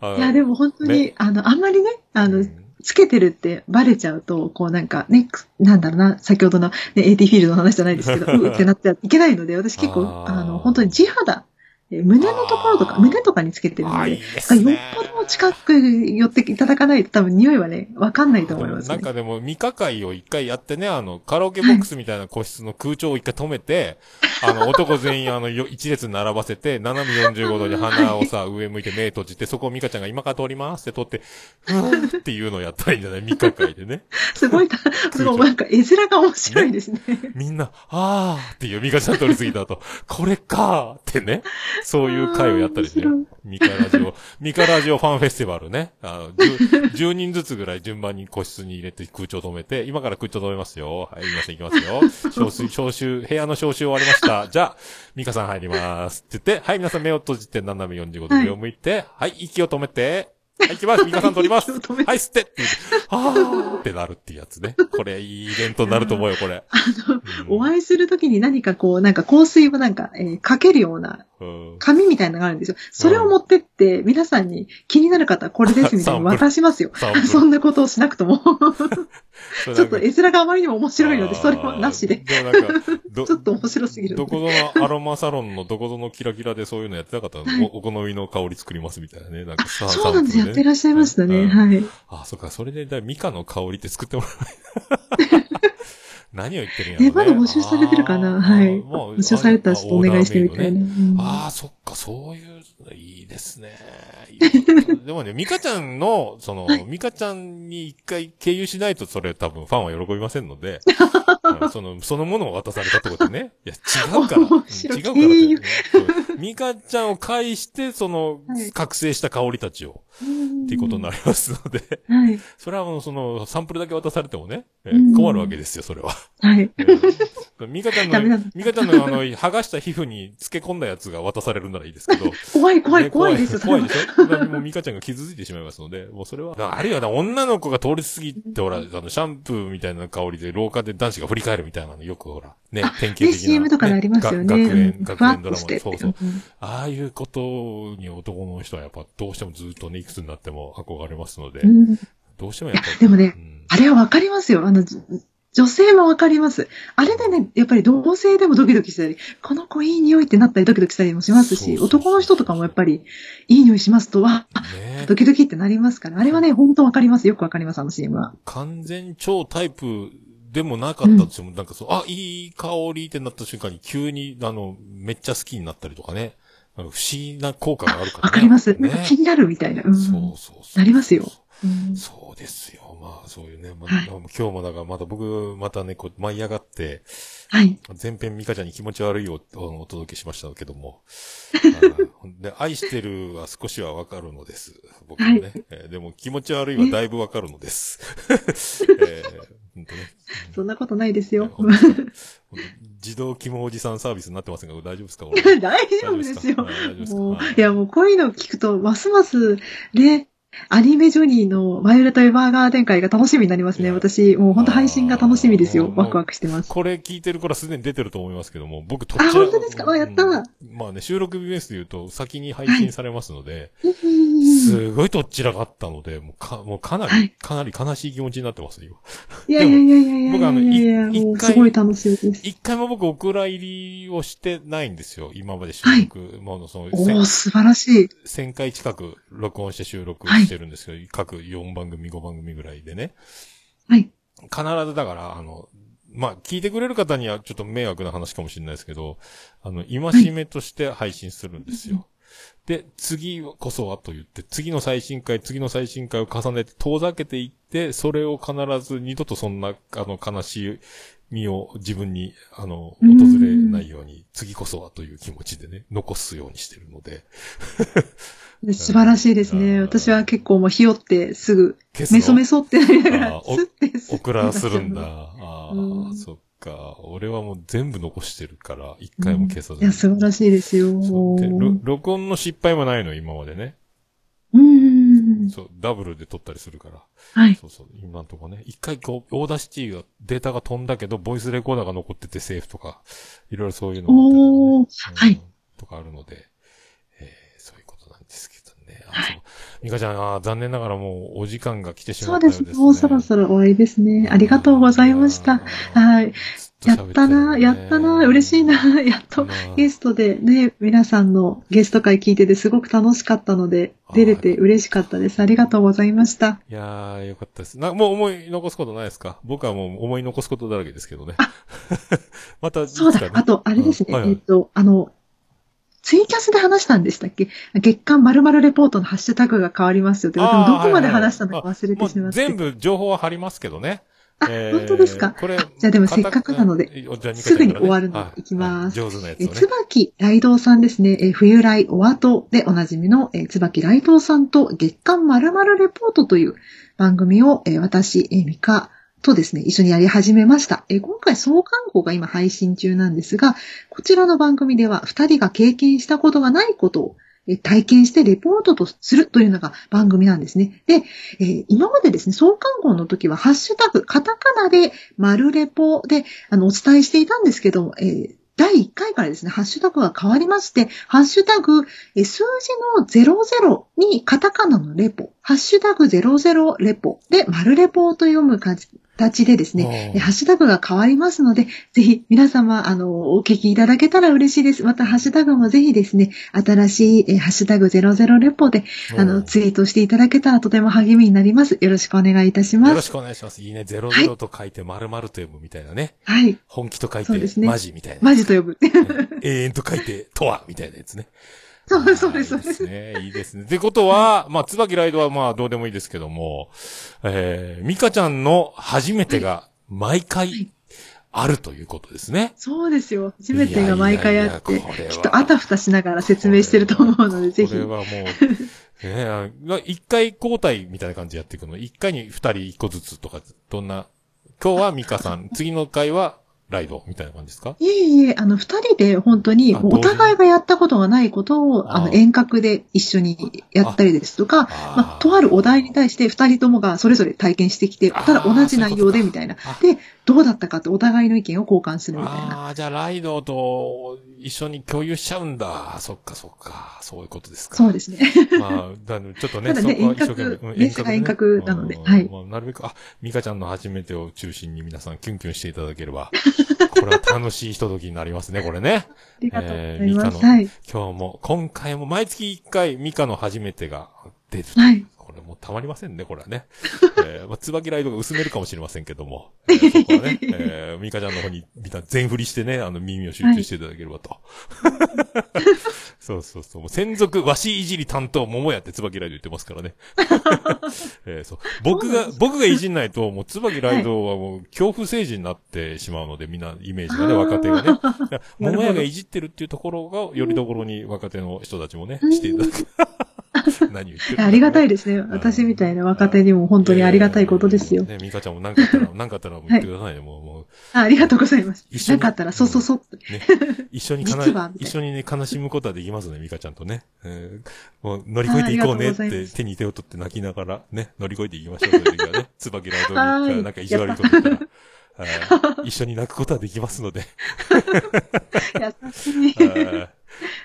あいや、でも本当に、あの、あんまりね、あの、つけてるってバレちゃうと、こうなんかね、くなんだろうな、先ほどの、ね、AT フィールドの話じゃないですけど、うってなっちゃいけないので、私結構、あの、本当に地肌えー胸のところとか、胸とかにつけてるのでい、ですね。よっぽど近く寄っていただかないと多分匂いはね、わかんないと思います、ね。なんかでも、ミカ会を一回やってね、あの、カラオケボックスみたいな個室の空調を一回止めて、あの、男全員あの、よ 一列に並ばせて、斜め45度に鼻をさ、上向いて目閉じて、そこをミカちゃんが今から通りますって通って、ふーっていうのをやったらいいんじゃない？ミカ会でね。すごいた、すごい、なんか絵面が面白いですね。みんな、あーっていうミカちゃん通り過ぎた後、これかーってね、そういう会をやったりね。ミカラジオ、ミカラジオファンフェスティバルね。あの 10, 10人ずつぐらい順番に個室に入れて空調止めて、今から空調止めますよ。はい、行きます、行きますよ。招集、招集、部屋の招集終わりました。じゃあ、ミカさん入ります。って言って、はい、皆さん目を閉じて、斜め45度上を向いて、はい、息を止めて、はい、行きます。ミカさん取ります。はい、吸ってって言って、あーってなるっていうやつね。これ、いいイベントになると思うよ、これ。うんお会いするときに何かこう、なんか香水をなんか、えーかけるようなうん紙みたいなのがあるんですよ。それを持ってって、皆さんに気になる方はこれですみたいに 渡しますよ。そんなことをしなくとも。ちょっと絵面があまりにも面白いので、それはなしで。。あーでもなんか、ど ちょっと面白すぎる。どこぞのアロマサロンのどこぞのキラキラでそういうのやってなかったの、はいおお好みの香り作りますみたいなね。なんかさそうなんです。やってらっしゃいましたね。うんはい。あ、そっか、それで、だミカの香りって作ってもらえ何を言ってるんやろ、ね。ね、まだ募集されてるかな？はい。募集されたらちょっとお願いしてみたいな。あねうんああ、そっか、そういう、いいですね。でもね、ミカちゃんの、その、ミカちゃんに一回経由しないと、それ多分ファンは喜びませんので、う んその、そのものを渡されたってことね。いや、違うから。違うから ミカちゃんを介して、そのはい、覚醒した香りたちを、っていうことになりますので、はい。それはもうその、サンプルだけ渡されてもね、困るわけですよ、それは。はい。うんミカちゃんのミカちゃんのあの、剥がした皮膚に漬け込んだやつが渡されるならいいですけど、怖い、怖い、ね怖いです。怖いでしょ？もうミカちゃんが傷ついてしまいますので、もうそれは、あるいはな女の子が通り過ぎて、ほら、あの、シャンプーみたいな香りで廊下で男子が振り返るみたいなのよくほら、ね、典型的な、ね、CM とかでありますよね。が学園、学園ドラマっとして。そうそう。うんああいうことに男の人はやっぱどうしてもずっとね、いくつになっても憧れますので、うんどうしてもやっぱり。でもねうんあれはわかりますよ。あの、じ女性もわかります。あれでね、やっぱり同性でもドキドキしたり、この子いい匂いってなったりドキドキしたりもしますし、そうそうそう男の人とかもやっぱりいい匂いしますと、わ、ねドキドキってなりますから、あれはね、本当わかります。よくわかります、あの CM は。完全超タイプでもなかったとしても、なんかそう、あ、いい香りってなった瞬間に急に、あの、めっちゃ好きになったりとかね。不思議な効果があるからね。わかります。ねなんか気になるみたいな。うんそうそうそう。なりますよ。うんそうですよ。まあ、そういうね。まはいあ、今日もだから、また僕、またね、こう、舞い上がって、はい。前編ミカちゃんに気持ち悪いをおお届けしましたけども。はいで、愛してるは少しはわかるのです。僕もね、はいえーでも気持ち悪いはだいぶわかるのです。えーねそんなことないですよ。自動肝おじさんサービスになってませんが、大丈夫ですか？俺 大丈夫ですよいや、もうこういうのを聞くと、ますます、ね、アニメジョニーのバイオレット・エヴァーガーデン会が楽しみになりますね。私、もう本当配信が楽しみですよ。ワクワクしてます。これ聞いてる頃はすでに出てると思いますけども、僕、とあ本当ですか？あやったうんまあね、収録日ベースで言うと、先に配信されますので、うんすごいとっちらかったので、もうか、もうかなり、はいかなり悲しい気持ちになってます、今。いやいやいやいやいやい僕あの一回すごい楽しみです。一回も僕、お蔵入りをしてないんですよ。今まで収録。もうその、お素晴らしい。1000回近く録音して収録してるんですけど、各4番組、5番組ぐらいでね。はい。必ずだから、あの、まあ、聞いてくれる方にはちょっと迷惑な話かもしれないですけど、あの、今しめとして配信するんですよ。で、次こそはと言って、次の最新回、次の最新回を重ねて遠ざけていって、それを必ず二度とそんな、あの、悲しい身を自分に、あの、うん訪れないように、次こそはという気持ちでね、残すようにしてるので。で素晴らしいですね。うん私は結構もうひよってすぐ、メソメソってなりながらあー、おスッてスッてオクラするんだ。ああ、うんそっか。俺はもう全部残してるから、一回も消さずに。いや、素晴らしいですよ。録音の失敗もないの、今までね。うん。そう、ダブルで撮ったりするから。はい。そうそう、今のとこね。一回こう、 Audacity が、データが飛んだけど、ボイスレコーダーが残っててセーフとか、いろいろそういうのおー、はいうんとかあるので、えーそういうことなんですけどね。あ、そう。ミカちゃん、あー残念ながらもうお時間が来てしまそうですったようですね。もうそろそろ終わりですね。ありがとうございました。はい。やったな、やったな、嬉しいな、やっとまあゲストでね、皆さんのゲスト回聞いててすごく楽しかったので、出れて嬉しかったです。ありがとうございました。いやー、よかったです。な、もう思い残すことないですか？僕はもう思い残すことだらけですけどね。また、そうだあと、あれですね、うんはいはいえっと、あの、ツイキャスで話したんでしたっけ？月間〇〇レポートのハッシュタグが変わりますよって。どこまで話したのか忘れてしまって。全部情報は貼りますけどね。あ本当ですか？これ、じゃあでもせっかくなので片じゃあすぐに終わるのではいいきますはい上手なやつね。椿雷道さんですね。え冬来お後でおなじみの、え椿雷道さんと月刊〇〇レポートという番組を、え私、えミカとですね、一緒にやり始めました。え今回創刊号が今配信中なんですが、こちらの番組では二人が経験したことがないことを体験してレポートとするというのが番組なんですね。で、えー今までですね、創刊号の時はハッシュタグ、カタカナで丸レポであのお伝えしていたんですけど、えー第1回からですね、ハッシュタグが変わりまして、ハッシュタグ、え数字の00にカタカナのレポ、ハッシュタグ00レポで、丸レポと読む感じ形でですね、えハッシュタグが変わりますので、ぜひ皆様、あの、お聞きいただけたら嬉しいです。また、ハッシュタグもぜひですね、新しい、えハッシュタグ00レポで、あの、ツイートしていただけたらとても励みになります。よろしくお願いいたします。よろしくお願いします。いいね。ゼロゼロと書いて丸々と読むみたいなね。はい。本気と書いてねマジみたいな。マジと呼ぶ。永遠と書いてとはみたいなやつね。そうそうです、あーそうです。いいですね。いいですね。ってことは、まあ、椿ライドはまあ、どうでもいいですけども、えー、ミカちゃんの初めてが毎回あるということですね。そうですよ。初めてが毎回あって、いやいやいやこれはきっとあたふたしながら説明してると思うので、ぜひこれ。はもう、ねあ一回交代みたいな感じでやっていくの。一回に二人一個ずつとか、どんな、今日はミカさん、次の回はライドみたいな感じですか？いえいえ、あの、二人で本当に、お互いがやったことがないことを、ああの、遠隔で一緒にやったりですとか、あまあ、とあるお題に対して二人ともがそれぞれ体験してきて、ただ同じ内容でみたいなそういう。で、どうだったかってお互いの意見を交換するみたいな。ああ、じゃあライドと一緒に共有しちゃうんだ。そっかそっか。そういうことですか。そうですね。まあ、だちょっとね、ねそこは一生懸命遠隔遠隔なのではいまあ、なるべく、あ、ミカちゃんの初めてを中心に皆さんキュンキュンしていただければ、これは楽しいひとときになりますね、これね。ありがとうございえーミカのます。はい。今日も、今回も毎月一回ミカの初めてが出る。はい。これもうたまりませんね、これはね。えー、まあ、椿ライドが薄めるかもしれませんけども。えー、そこはね、えー、ミカちゃんの方に、みんな全振りしてね、あの耳を集中していただければと。そうそうそう。もう専属、わしいじり担当、桃やって椿ライド言ってますからね。えー、そう。僕が、僕がいじんないと、もう椿ライドはもう恐怖政治になってしまうので、みんなイメージがね、若手がね。桃屋がいじってるっていうところが、よりどころに若手の人たちもね、していただく。何言ってるありがたいですね。私みたいな若手にも本当にありがたいことですよ。ね、ミカちゃんも何かあったら、何かあったら言ってくださいね、もう、あありがとうございます。一緒になかったら、そうそうそう。ね。一緒にか一緒にね、悲しむことはできますね、ミカちゃんとね。えーもう乗り越えていこうねって手に手を取って泣きながら、ね、乗り越えていきましょうという時はね、椿ライドがはいなんか意地悪いこと言ったら、はい一緒に泣くことはできますので、優しい。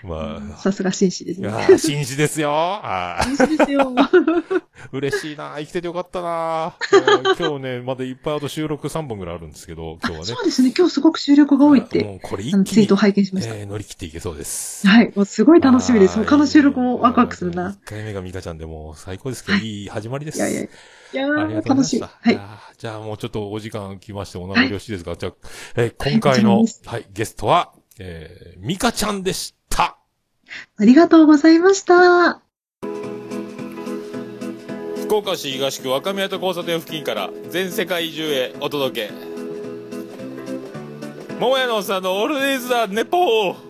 はいまあ、さすが紳士ですね。いやー紳士ですよ紳士ですよ。嬉しいな生きててよかったなえー今日ね、まだいっぱいあと収録3本ぐらいあるんですけど、今日はねそう。ですね。今日すごく収録が多いって、もうこれ一気にツイートを、拝見しました。えー乗り切っていけそうです。はい。もうすごい楽しみです。他の収録もワクワクするな。1回目がミカちゃんでもう最高ですけど、いい始まりです。いやいやいやありがー、楽しい。とうございました。はいじゃあもうちょっとお時間来ましてお名残惜しいですが、じゃあ、えー今回の、ははいい、ゲストは、えー、ミカちゃんでした。ありがとうございました。福岡市東区若宮と交差点付近から全世界中へお届け。桃屋のおっさんのオールディーズ・ザ・ネポー